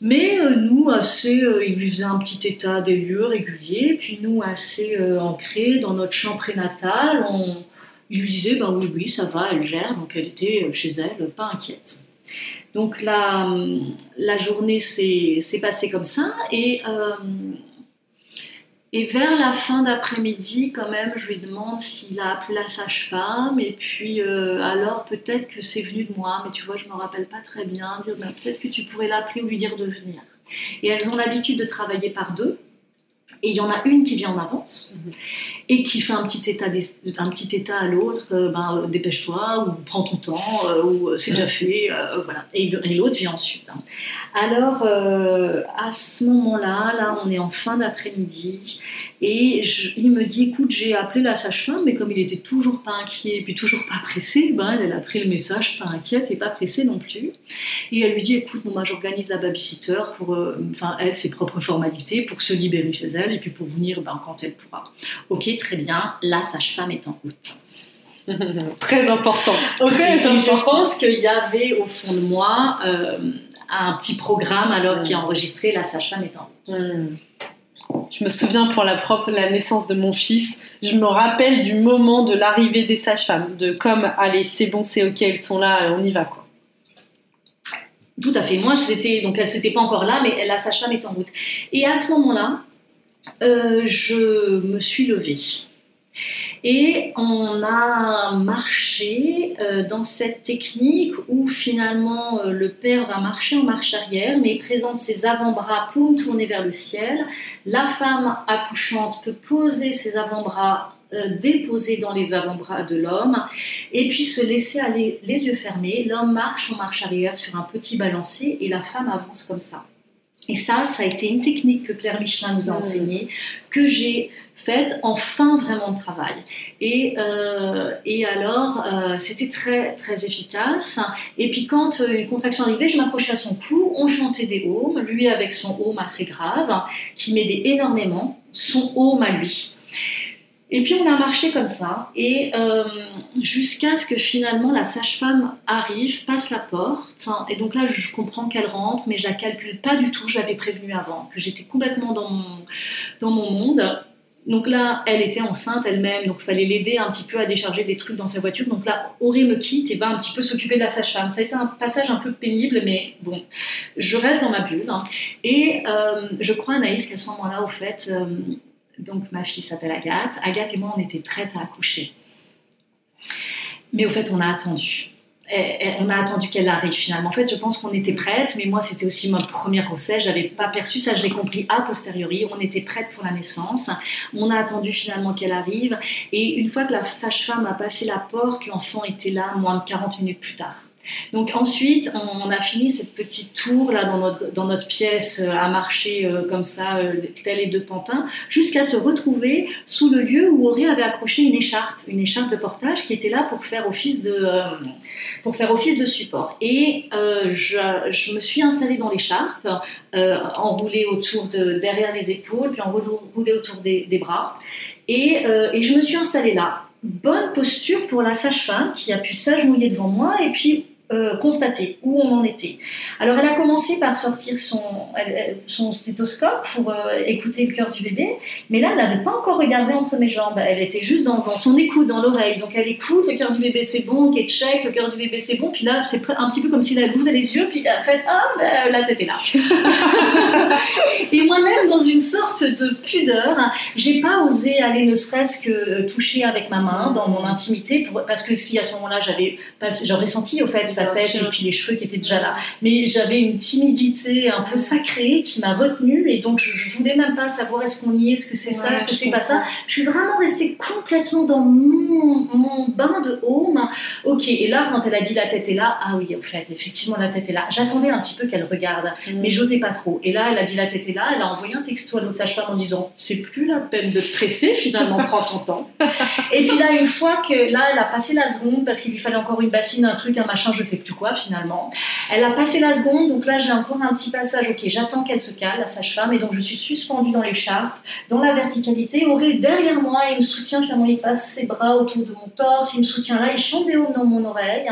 Mais euh, nous, assez, euh, il lui faisait un petit état des lieux régulier. Puis nous, assez ancrés dans notre champ prénatal, on, il lui disait ben oui, oui, ça va, elle gère. Donc elle était chez elle, pas inquiète. Donc la, la journée s'est passée comme ça. Et et vers la fin d'après-midi, quand même, je lui demande s'il a appelé la sage-femme. Et puis, euh, alors, peut-être que c'est venu de moi, mais tu vois, je ne me rappelle pas très bien. Dire, ben, peut-être que tu pourrais l'appeler ou lui dire de venir. Et elles ont l'habitude de travailler par deux. Et il y en a une qui vient en avance mhm. et qui fait un petit état, un petit état à l'autre, euh, ben, euh, dépêche-toi, ou prends ton temps, euh, ou c'est déjà fait, voilà. Et, l'autre vient ensuite. Hein. Alors, à ce moment-là, là, on est en fin d'après-midi, et il me dit, écoute, j'ai appelé la sage-femme, mais comme il était toujours pas inquiet, et puis toujours pas pressé, ben, elle a pris le message, pas inquiète et pas pressée non plus. Et elle lui dit, écoute, bon, moi, j'organise la babysitter pour, enfin, elle, ses propres formalités, pour se libérer chez elle et puis pour venir ben, quand elle pourra. Ok, très bien, la sage-femme est en route. (laughs) Très important. Très Je pense qu'il y avait au fond de moi euh, un petit programme alors qui a enregistré La sage-femme est en route. Hmm. Je me souviens pour la, propre, la naissance de mon fils, je me rappelle du moment de l'arrivée des sages-femmes, de comme allez c'est bon, c'est ok, elles sont là, on y va quoi. Tout à fait. Moi, c'était donc elle n'était pas encore là, mais la sage-femme est en route. Et à ce moment-là, euh, je me suis levée. Et on a marché euh, dans cette technique où finalement euh, le père va marcher en marche arrière, mais il présente ses avant-bras paumes tournés vers le ciel. La femme accouchante peut poser ses avant-bras déposés dans les avant-bras de l'homme et puis se laisser aller les yeux fermés. L'homme marche en marche arrière sur un petit balancier et la femme avance comme ça. Et ça, ça a été une technique que Claire Michelin nous a enseignée, que j'ai faite en fin vraiment de travail. Et, euh, et alors, euh, c'était très, très efficace. Et puis quand euh, une contraction arrivait, je m'approchais à son cou, on chantait des haumes, lui avec son home assez grave, qui m'aidait énormément, son home à lui. Et puis on a marché comme ça, et euh, jusqu'à ce que finalement la sage-femme arrive, passe la porte, et donc là je comprends qu'elle rentre, mais je la calcule pas du tout, je l'avais prévenue avant, que j'étais complètement dans mon, dans mon monde. Donc là, elle était enceinte elle-même, donc il fallait l'aider un petit peu à décharger des trucs dans sa voiture. Donc là, Auré me quitte et va un petit peu s'occuper de la sage-femme. Ça a été un passage un peu pénible, mais bon, je reste dans ma bulle. Hein. Et euh, je crois, Anaïs, qu'à ce moment-là, au fait, euh, donc ma fille s'appelle Agathe. Agathe et moi, on était prêtes à accoucher. Mais au fait, on a attendu. on a attendu qu'elle arrive finalement. En fait, je pense qu'on était prêtes, mais moi, c'était aussi ma première grossesse. J'avais pas perçu ça, je l'ai compris a posteriori. On était prêtes pour la naissance. On a attendu finalement qu'elle arrive. Et une fois que la sage-femme a passé la porte, l'enfant était là moins de 40 minutes plus tard. Donc ensuite, on, a fini cette petite tour là dans notre, pièce euh, à marcher euh, comme ça, euh, tel et deux pantins, jusqu'à se retrouver sous le lieu où Auré avait accroché une écharpe, une écharpe de portage qui était là pour faire office de, pour faire office de support. Et je, me suis installée dans l'écharpe, enroulée autour de, derrière les épaules, puis enroulée autour des, bras. Et, et je me suis installée là bonne posture pour la sage-femme qui a pu s'agenouiller devant moi et puis euh, constater où on en était. Alors elle a commencé par sortir son, son stéthoscope pour euh, écouter le cœur du bébé, mais là elle n'avait pas encore regardé entre mes jambes, elle était juste dans, dans son écoute, dans l'oreille. Donc elle écoute, le cœur du bébé c'est bon, ok check, le cœur du bébé c'est bon, puis là c'est un petit peu comme si elle ouvrait les yeux, puis en fait ah ben, la tête est là. (laughs) Et moi-même dans une sorte de pudeur, j'ai pas osé aller ne serait-ce que euh, toucher avec ma main dans mon intimité, pour, parce que si à ce moment-là j'avais, j'aurais senti au fait sa tête et puis les cheveux qui étaient déjà là. Mais j'avais une timidité un peu sacrée qui m'a retenue et donc je, je, voulais même pas savoir est-ce qu'on y est, est-ce que c'est ça, est-ce que c'est pas ça. Je suis vraiment restée complètement dans mon, mon bain de home. Ok, et là quand elle a dit la tête est là, ah oui, en fait, effectivement la tête est là. J'attendais un petit peu qu'elle regarde, mm. mais j'osais pas trop. Et là, elle a dit la tête est là, elle a envoyé un texto à l'autre sage-femme en disant c'est plus la peine de te presser, finalement, prends ton temps. (laughs) Et puis là, une fois que là, elle a passé la seconde parce qu'il lui fallait encore une bassine, un truc, un machin, je sais plus quoi finalement. Elle a passé la seconde, donc là j'ai encore un petit passage. Ok, j'attends qu'elle se cale, la sage-femme, et donc je suis suspendue dans l'écharpe, dans la verticalité. Auré derrière moi, il me soutient finalement, il passe ses bras autour de mon torse, il me soutient là, il chante des hauts dans mon oreille.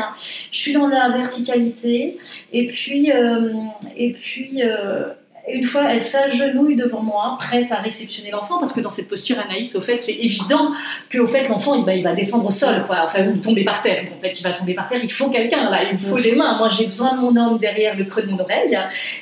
Je suis dans la verticalité, et puis, euh, et puis. Euh, une fois, elle s'agenouille devant moi, prête à réceptionner l'enfant, parce que dans cette posture, Anaïs, au fait, c'est évident que au fait, l'enfant, il, il, va descendre au sol, quoi, enfin, ou tomber par terre. en fait, il va tomber par terre. Il faut quelqu'un, là, il faut des mains. Moi, j'ai besoin de mon homme derrière le creux de mon oreille,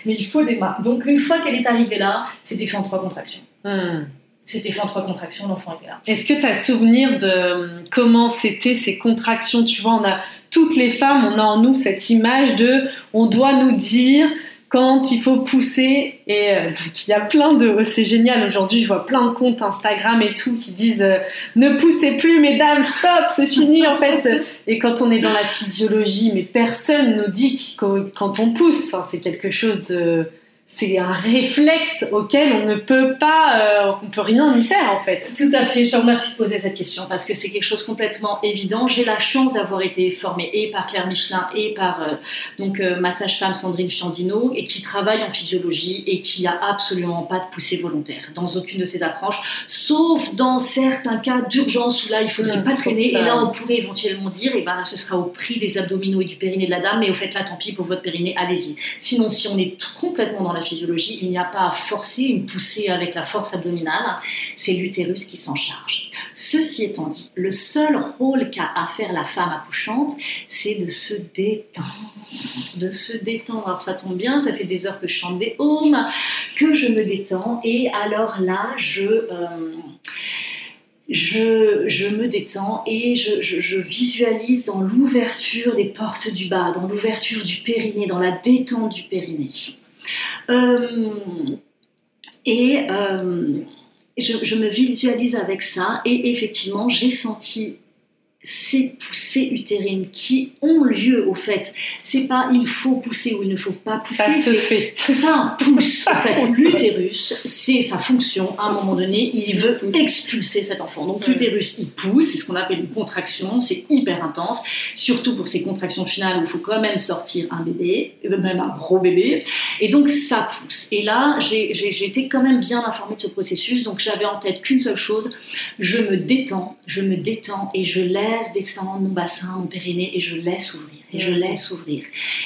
mais il faut des mains. Donc, une fois qu'elle est arrivée là, c'était fait en trois contractions. Hmm. C'était fait en trois contractions, l'enfant était là. Est-ce que tu as souvenir de comment c'était ces contractions? Tu vois, on a toutes les femmes, on a en nous cette image de on doit nous dire quand il faut pousser et euh, il y a plein de oh, c'est génial. Aujourd'hui je vois plein de comptes Instagram et tout qui disent euh, ne poussez plus mesdames stop c'est fini en fait. Et quand on est dans la physiologie mais personne nous dit quand on pousse. C'est quelque chose de c'est un réflexe auquel on ne peut pas, euh, on peut rien y faire en fait. Tout à fait. Je vous remercie de poser cette question parce que c'est quelque chose complètement évident. J'ai la chance d'avoir été formée et par Claire Michelin et par euh, donc euh, ma sage-femme Sandrine Fiandino et qui travaille en physiologie et qui a absolument pas de poussée volontaire dans aucune de ces approches, sauf dans certains cas d'urgence où là il faudrait mmh, pas traîner et là on pourrait éventuellement dire et eh ben là ce sera au prix des abdominaux et du périnée de la dame, mais au fait là tant pis pour votre périnée, allez-y. Sinon si on est complètement dans la physiologie, il n'y a pas à forcer une poussée avec la force abdominale, c'est l'utérus qui s'en charge. Ceci étant dit, le seul rôle qu'a à faire la femme accouchante, c'est de se détendre. De se détendre. Alors ça tombe bien, ça fait des heures que je chante des hommes, que je me détends, et alors là, je... Euh, je, me détends et je, visualise dans l'ouverture des portes du bas, dans l'ouverture du périnée, dans la détente du périnée. Euh, et euh, je, me visualise avec ça. Et effectivement j'ai senti ces poussées utérines qui ont lieu au fait. C'est pas il faut pousser ou il ne faut pas pousser. Ça se (laughs) fait. Ça pousse. En fait, l'utérus, c'est sa fonction. À un moment donné, il veut expulser cet enfant. Donc l'utérus, il pousse. C'est ce qu'on appelle une contraction. C'est hyper intense. Surtout pour ces contractions finales où il faut quand même sortir un bébé, même un gros bébé. Et donc ça pousse. Et là, j'ai été quand même bien informée de ce processus. Donc j'avais en tête qu'une seule chose. Je me détends. Je me détends et je laisse laisse descendre mon bassin, mon périnée et je laisse ouvrir et je laisse ouvrir.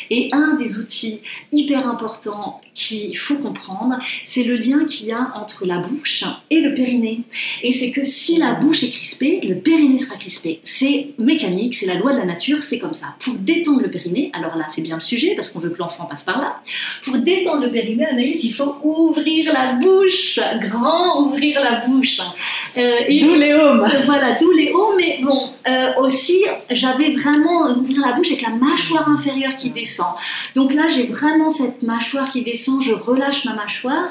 Et un des outils hyper importants qu'il faut comprendre, c'est le lien qu'il y a entre la bouche et le périnée. Et c'est que si la bouche est crispée, le périnée sera crispé. C'est mécanique, c'est la loi de la nature, c'est comme ça. Pour détendre le périnée, alors là c'est bien le sujet parce qu'on veut que l'enfant passe par là. Pour détendre le périnée, Anaïs, il faut ouvrir la bouche, grand ouvrir la bouche. Euh, d'où les hommes. Voilà, d'où les hommes. Mais bon, euh, aussi, j'avais vraiment ouvrir la bouche avec la mâchoire inférieure qui descend. Donc là, j'ai vraiment cette mâchoire qui descend, je relâche ma mâchoire.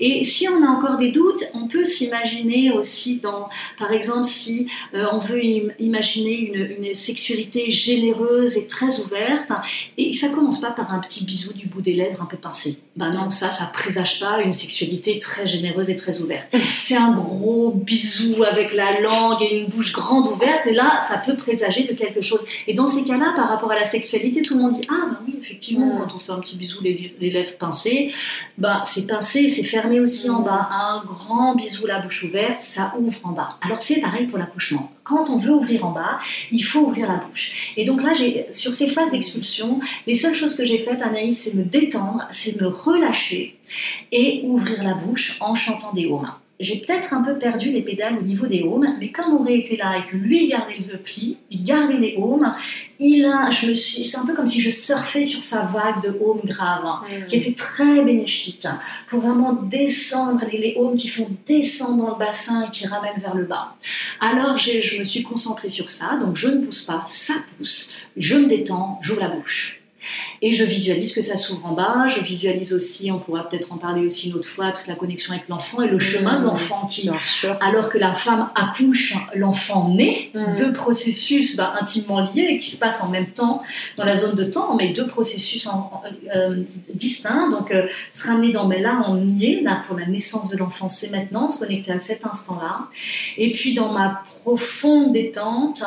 Et si on a encore des doutes, on peut s'imaginer aussi dans, par exemple, si euh, on veut imaginer une, une, sexualité généreuse et très ouverte, et ça commence pas par un petit bisou du bout des lèvres un peu pincé. Ben non, ça, ça présage pas une sexualité très généreuse et très ouverte. C'est un gros bisou avec la langue et une bouche grande ouverte, et là, ça peut présager de quelque chose. Et dans ces cas-là, par rapport à la sexualité, tout le monde dit Ah, ben oui, effectivement, quand on fait un petit bisou, les, lèvres pincées, ben, c'est pincé, c'est fermé aussi en bas. Un grand bisou, la bouche ouverte, ça ouvre en bas. Alors c'est pareil pour l'accouchement. Quand on veut ouvrir en bas, il faut ouvrir la bouche. Et donc là, sur ces phases d'expulsion, les seules choses que j'ai faites, Anaïs, c'est me détendre, c'est me relâcher et ouvrir la bouche en chantant des hauts j'ai peut-être un peu perdu les pédales au niveau des haumes, mais comme on aurait été là et que lui gardait le pli, il gardait les haumes, il a, je me suis, c'est un peu comme si je surfais sur sa vague de haumes graves, hein, mmh. qui était très bénéfique hein, pour vraiment descendre les, les qui font descendre dans le bassin et qui ramènent vers le bas. Alors je me suis concentrée sur ça, donc je ne pousse pas, ça pousse, je me détends, j'ouvre la bouche. Et je visualise que ça s'ouvre en bas. Je visualise aussi, on pourra peut-être en parler aussi une autre fois, toute la connexion avec l'enfant et le chemin de l'enfant qui, alors que la femme accouche, l'enfant naît. Mmh. Deux processus bah, intimement liés qui se passent en même temps dans la zone de temps, mais deux processus euh, distincts. Donc, euh, se ramener dans, mais là, on y est, là, pour la naissance de l'enfant, c'est maintenant, se connecter à cet instant-là. Et puis, dans ma profonde détente,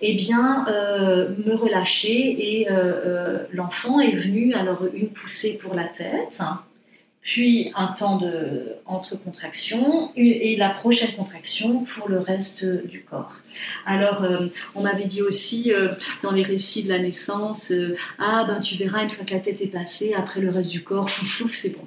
eh bien, euh, me relâcher et euh, euh, l'enfant est venu, alors une poussée pour la tête, puis un temps de entre contractions et la prochaine contraction pour le reste du corps. Alors, on m'avait dit aussi dans les récits de la naissance, ah ben tu verras une fois que la tête est passée, après le reste du corps, flouf c'est bon.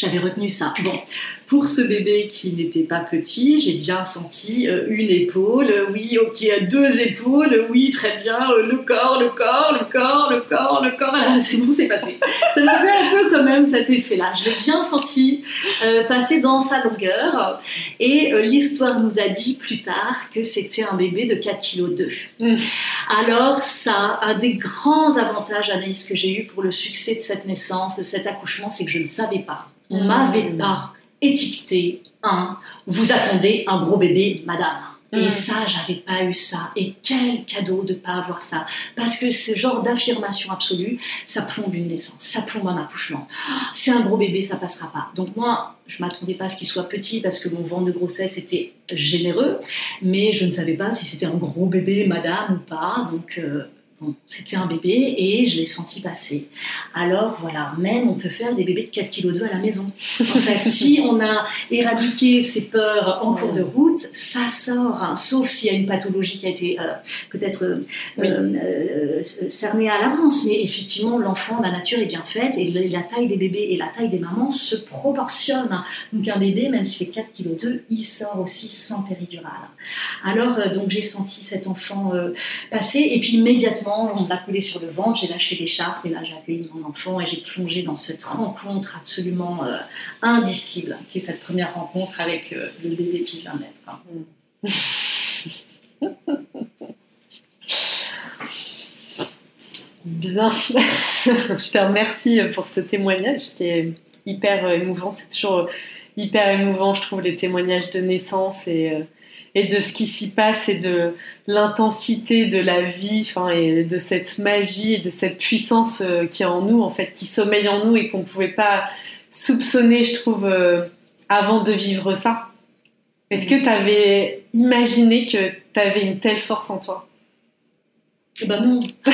J'avais retenu ça. Bon, pour ce bébé qui n'était pas petit, j'ai bien senti euh, une épaule, oui, ok, deux épaules, oui, très bien, euh, le corps, le corps, le corps, le corps, le corps, ah, c'est bon, c'est passé. Ça m'a fait un peu quand même cet effet-là. Je l'ai bien senti euh, passer dans sa longueur. Et l'histoire nous a dit plus tard que c'était un bébé de 4 kg 2. Alors, ça, un des grands avantages, Anaïs, que j'ai eu pour le succès de cette naissance, de cet accouchement, c'est que je ne savais pas on m'avait pas étiqueté un vous attendez un gros bébé, madame. Et mm. ça, j'avais pas eu ça. Et quel cadeau de pas avoir ça. Parce que ce genre d'affirmation absolue, ça plombe une naissance, ça plombe un accouchement. C'est un gros bébé, ça passera pas. Donc moi, je m'attendais pas à ce qu'il soit petit parce que mon ventre de grossesse était généreux, mais je ne savais pas si c'était un gros bébé, madame ou pas. Donc euh, c'était un bébé et je l'ai senti passer. Alors voilà, même on peut faire des bébés de 4 kg 2 à la maison. En fait, (laughs) si on a éradiqué ces peurs en cours de route, ça sort, hein. sauf s'il y a une pathologie qui a été euh, peut-être euh, euh, cernée à l'avance. Mais effectivement, l'enfant, la nature est bien faite et la taille des bébés et la taille des mamans se proportionnent. Donc un bébé, même s'il fait 4 kg 2, il sort aussi sans péridurale. Alors donc j'ai senti cet enfant passer et puis immédiatement on l'a collé sur le ventre, j'ai lâché l'écharpe et là j'ai accueilli mon enfant et j'ai plongé dans cette rencontre absolument euh, indicible, qui est cette première rencontre avec euh, le bébé qui vient naître. (laughs) Bien, (laughs) je te remercie pour ce témoignage qui est hyper émouvant. C'est toujours hyper émouvant, je trouve, les témoignages de naissance et euh, et de ce qui s'y passe et de l'intensité de la vie, enfin, et de cette magie et de cette puissance euh, qui est en nous, en fait, qui sommeille en nous et qu'on ne pouvait pas soupçonner, je trouve, euh, avant de vivre ça. Est-ce que tu avais imaginé que tu avais une telle force en toi? Eh ben non. (laughs)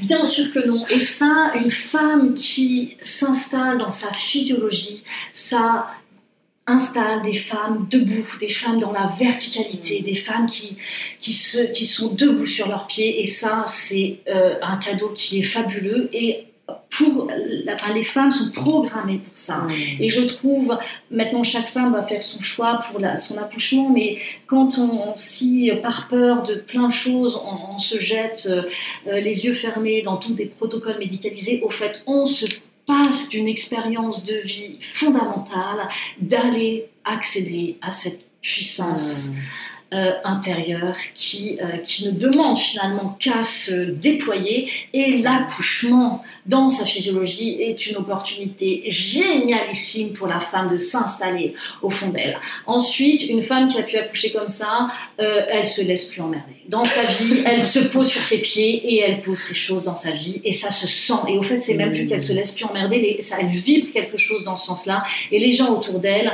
Bien sûr que non. Et ça, une femme qui s'installe dans sa physiologie, ça installe des femmes debout, des femmes dans la verticalité, des femmes qui, qui, se, qui sont debout sur leurs pieds. Et ça, c'est euh, un cadeau qui est fabuleux. Et pour, enfin, les femmes sont programmées pour ça. Et je trouve, maintenant, chaque femme va faire son choix pour la, son accouchement, mais quand on, si par peur de plein de choses, on, se jette euh, les yeux fermés dans tous des protocoles médicalisés, au fait, on se passe d'une expérience de vie fondamentale d'aller accéder à cette puissance. Mmh. Euh, intérieure qui, euh, qui ne demande finalement qu'à se déployer et l'accouchement dans sa physiologie est une opportunité génialissime pour la femme de s'installer au fond d'elle. Ensuite, une femme qui a pu accoucher comme ça, euh, elle se laisse plus emmerder. Dans sa vie, elle se pose sur ses pieds et elle pose ses choses dans sa vie et ça se sent. Et au fait, c'est même plus qu'elle se laisse plus emmerder, ça, elle vibre quelque chose dans ce sens-là et les gens autour d'elle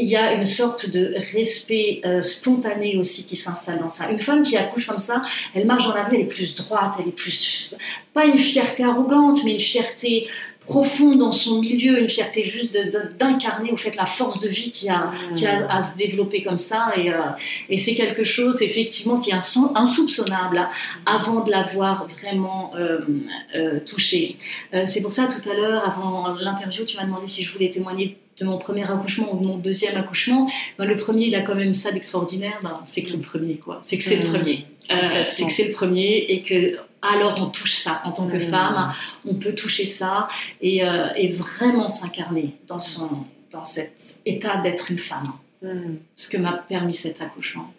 il y a une sorte de respect euh, spontané aussi qui s'installe dans ça. Une femme qui accouche comme ça, elle marche dans la rue, elle est plus droite, elle est plus pas une fierté arrogante, mais une fierté profonde dans son milieu, une fierté juste d'incarner au fait la force de vie qui a, qui a à se développer comme ça. Et, euh, et c'est quelque chose effectivement qui est insoupçonnable avant de l'avoir vraiment euh, euh, touché. c'est pour ça tout à l'heure, avant l'interview, tu m'as demandé si je voulais témoigner de mon premier accouchement ou de mon deuxième accouchement, ben, le premier, il a quand même ça d'extraordinaire, ben, c'est que le premier, quoi. C'est que c'est le mmh. premier. c'est que c'est le premier et que alors on touche ça. En tant que mmh. femme, on peut toucher ça et, euh, vraiment s'incarner dans, son, dans cet état d'être une femme. Mmh. Ce que m'a permis cet accouchement.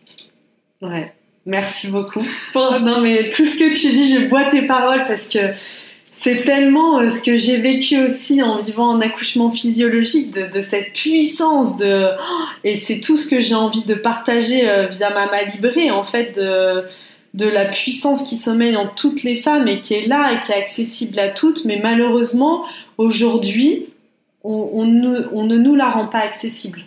Ouais, merci beaucoup. Non mais tout ce que tu dis, je bois tes paroles parce que c'est tellement euh, ce que j'ai vécu aussi en vivant un accouchement physiologique, de, cette puissance de... Oh, et c'est tout ce que j'ai envie de partager euh, via Mama Libré, en fait, de de la puissance qui sommeille en toutes les femmes et qui est là et qui est accessible à toutes, mais malheureusement, aujourd'hui, on, ne, nous la rend pas accessible.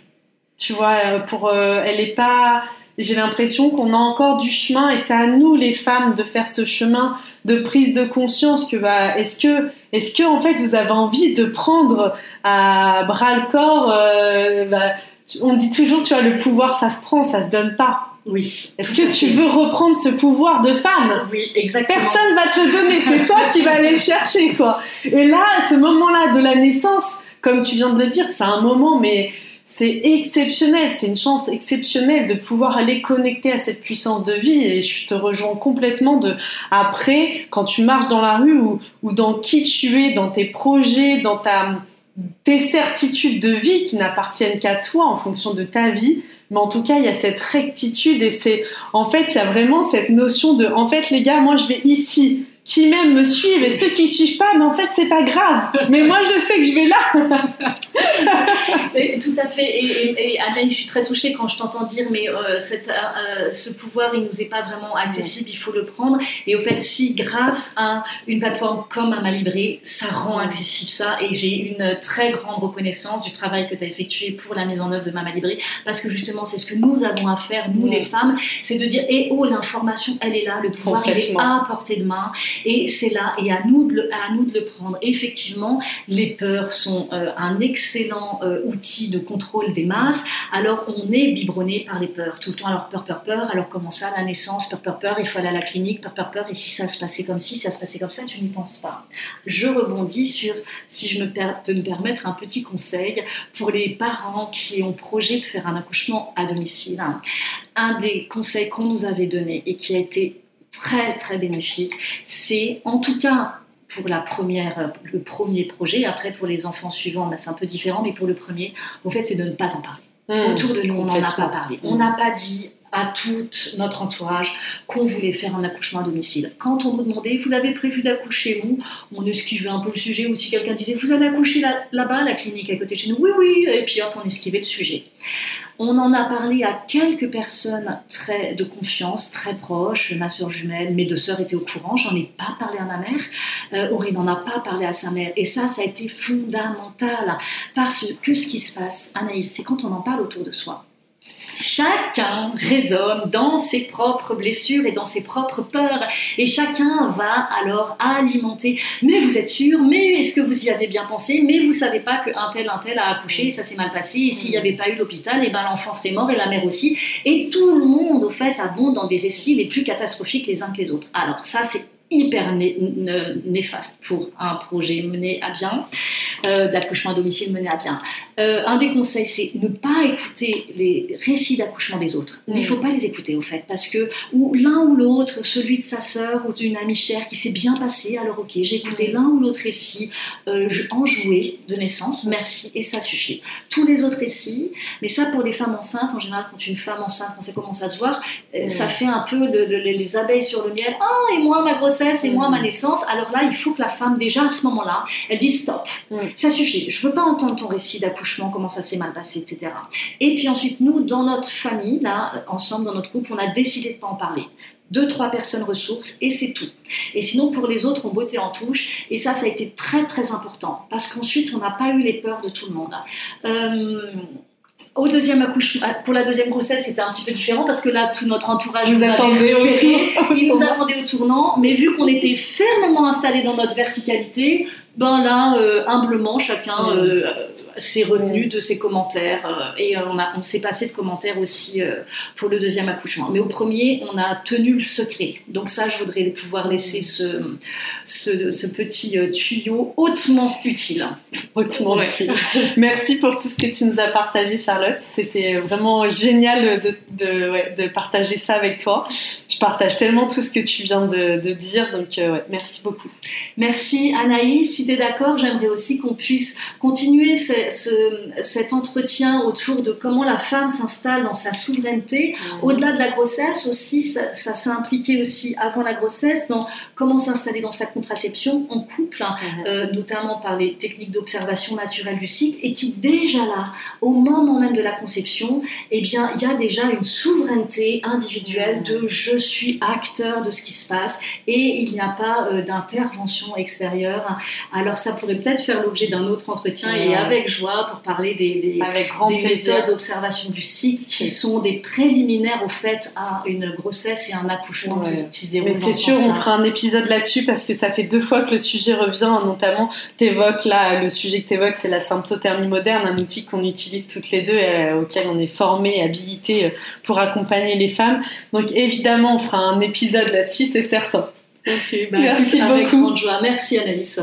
Tu vois, euh, pour, euh, elle est pas. J'ai l'impression qu'on a encore du chemin et c'est à nous les femmes de faire ce chemin de prise de conscience que bah, est-ce que est-ce que en fait vous avez envie de prendre à bras le corps euh, bah, on dit toujours tu vois le pouvoir ça se prend ça se donne pas oui. Est-ce que tu veux reprendre ce pouvoir de femme Oui, exactement. Personne va te le donner, c'est toi qui vas aller le chercher, quoi. Et là, ce moment-là de la naissance, comme tu viens de le dire, c'est un moment, mais c'est exceptionnel, c'est une chance exceptionnelle de pouvoir aller connecter à cette puissance de vie et je te rejoins complètement de après quand tu marches dans la rue ou, ou dans qui tu es, dans tes projets, dans ta tes certitudes de vie qui n'appartiennent qu'à toi en fonction de ta vie, mais en tout cas, il y a cette rectitude et c'est, en fait, il y a vraiment cette notion de, en fait, les gars, moi, je vais ici qui même me suivent et ceux qui suivent pas, mais en fait c'est pas grave. (laughs) Mais moi je sais que je vais là. (laughs) tout à fait. Et, et, je suis très touchée quand je t'entends dire, mais euh, cette, euh, euh, ce pouvoir il nous est pas vraiment accessible, il faut le prendre. Et au fait, si grâce à une plateforme comme Amalibré, ça rend accessible ça, et j'ai une très grande reconnaissance du travail que tu as effectué pour la mise en œuvre de Mama Libré, parce que justement c'est ce que nous avons à faire, nous les femmes, c'est de dire, eh oh l'information elle est là, le pouvoir il est à portée de main. Et c'est là, et à nous, de le, à nous de le prendre. effectivement, les peurs sont euh, un excellent euh, outil de contrôle des masses. Alors, on est biberonné par les peurs tout le temps. Alors, peur, peur, peur. Alors, comment ça, la naissance, peur, peur, peur. Il faut aller à la clinique, peur, peur, peur. Et si ça se passait comme si, ça se passait comme ça, tu n'y penses pas. Je rebondis sur, si je peux me permettre, un petit conseil pour les parents qui ont projet de faire un accouchement à domicile. Un des conseils qu'on nous avait donné et qui a été très très bénéfique. C'est en tout cas pour la première, le premier projet. Après, pour les enfants suivants, ben, c'est un peu différent, mais pour le premier, au fait, c'est de ne pas en parler. Mmh, Autour de nous, on n'en a pas parlé. On n'a pas dit à tout notre entourage qu'on voulait faire un accouchement à domicile. Quand on nous demandait, vous avez prévu d'accoucher où? On esquivait un peu le sujet, ou si quelqu'un disait, vous allez accoucher là-bas, la clinique à côté de chez nous, oui, oui, et puis hop, on esquivait le sujet. On en a parlé à quelques personnes très de confiance, très proches, ma soeur jumelle, mes deux sœurs étaient au courant, j'en ai pas parlé à ma mère, euh, n'en a pas parlé à sa mère, et ça, ça a été fondamental, parce que ce qui se passe, Anaïs, c'est quand on en parle autour de soi. Chacun résonne dans ses propres blessures et dans ses propres peurs. Et chacun va alors alimenter. Mais vous êtes sûr Mais est-ce que vous y avez bien pensé? Mais vous savez pas qu'un tel, un tel a accouché, ça s'est mal passé. Et s'il n'y avait pas eu l'hôpital, et eh ben l'enfant serait mort et la mère aussi. Et tout le monde, au fait, abonde dans des récits les plus catastrophiques les uns que les autres. Alors ça, c'est hyper néfaste pour un projet mené à bien, euh, d'accouchement à domicile mené à bien. Euh, un des conseils, c'est ne pas écouter les récits d'accouchement des autres. Il ne faut pas les écouter, au fait, parce que ou l'un ou l'autre, celui de sa sœur ou d'une amie chère qui s'est bien passé, alors ok, j'ai écouté l'un ou l'autre récit euh, enjoué de naissance, merci, et ça suffit. Tous les autres récits, mais ça pour les femmes enceintes, en général, quand une femme enceinte, quand ça commence à se voir, ça fait un peu les abeilles sur le miel. Ah, et moi, ma grossesse, c'est moi ma naissance, alors là, il faut que la femme, déjà à ce moment-là, elle dise stop, ça suffit, je veux pas entendre ton récit d'accouchement, comment ça s'est mal passé, etc. Et puis ensuite, nous, dans notre famille, là, ensemble, dans notre couple, on a décidé de pas en parler deux, trois personnes ressources et c'est tout. Et sinon, pour les autres, on bottait en touche. Et ça, ça a été très, très important parce qu'ensuite, on n'a pas eu les peurs de tout le monde. Euh, au deuxième accouchement, pour la deuxième grossesse, c'était un petit peu différent parce que là, tout notre entourage nous, attendait au (laughs) il nous attendait au tournant. Mais vu qu'on était fermement installé dans notre verticalité, ben là, euh, humblement, chacun euh, s'est retenu de ses commentaires euh, et on, a, on s'est passé de commentaires aussi pour le deuxième accouchement. Mais au premier, on a tenu le secret. Donc ça, je voudrais pouvoir laisser ce, ce, ce petit tuyau hautement utile. (laughs) Hautement utile. Merci pour tout ce que tu nous as partagé, Charlotte. C'était vraiment génial de, de, ouais, de, partager ça avec toi. Je partage tellement tout ce que tu viens de, de dire, donc ouais, merci beaucoup. Merci Anaïs si tu es d'accord, j'aimerais aussi qu'on puisse continuer ce, cet entretien autour de comment la femme s'installe dans sa souveraineté. Mmh. Au-delà de la grossesse aussi, ça, ça s'est impliqué aussi avant la grossesse dans comment s'installer dans sa contraception en couple, hein, mmh. euh, notamment par les techniques d'observation naturelle du cycle, et qui déjà là, au moment même de la conception, eh bien, il y a déjà une souveraineté individuelle mmh. de je suis acteur de ce qui se passe et il n'y a pas euh, d'intervention extérieure alors ça pourrait peut-être faire l'objet d'un autre entretien et avec joie pour parler des, des, méthodes d'observation du cycle qui sont des préliminaires au fait à une grossesse et un accouchement qui, se. Mais c'est sûr, on fera un épisode là-dessus parce que ça fait deux fois que le sujet revient, notamment t'évoques là, le sujet que t'évoques c'est la symptothermie moderne, un outil qu'on utilise toutes les deux et euh, auquel on est formé et habilité euh, pour accompagner les femmes. Donc évidemment, on fera un épisode là-dessus, c'est certain. Bah, Merci beaucoup. Avec grande joie. Merci Anaïs.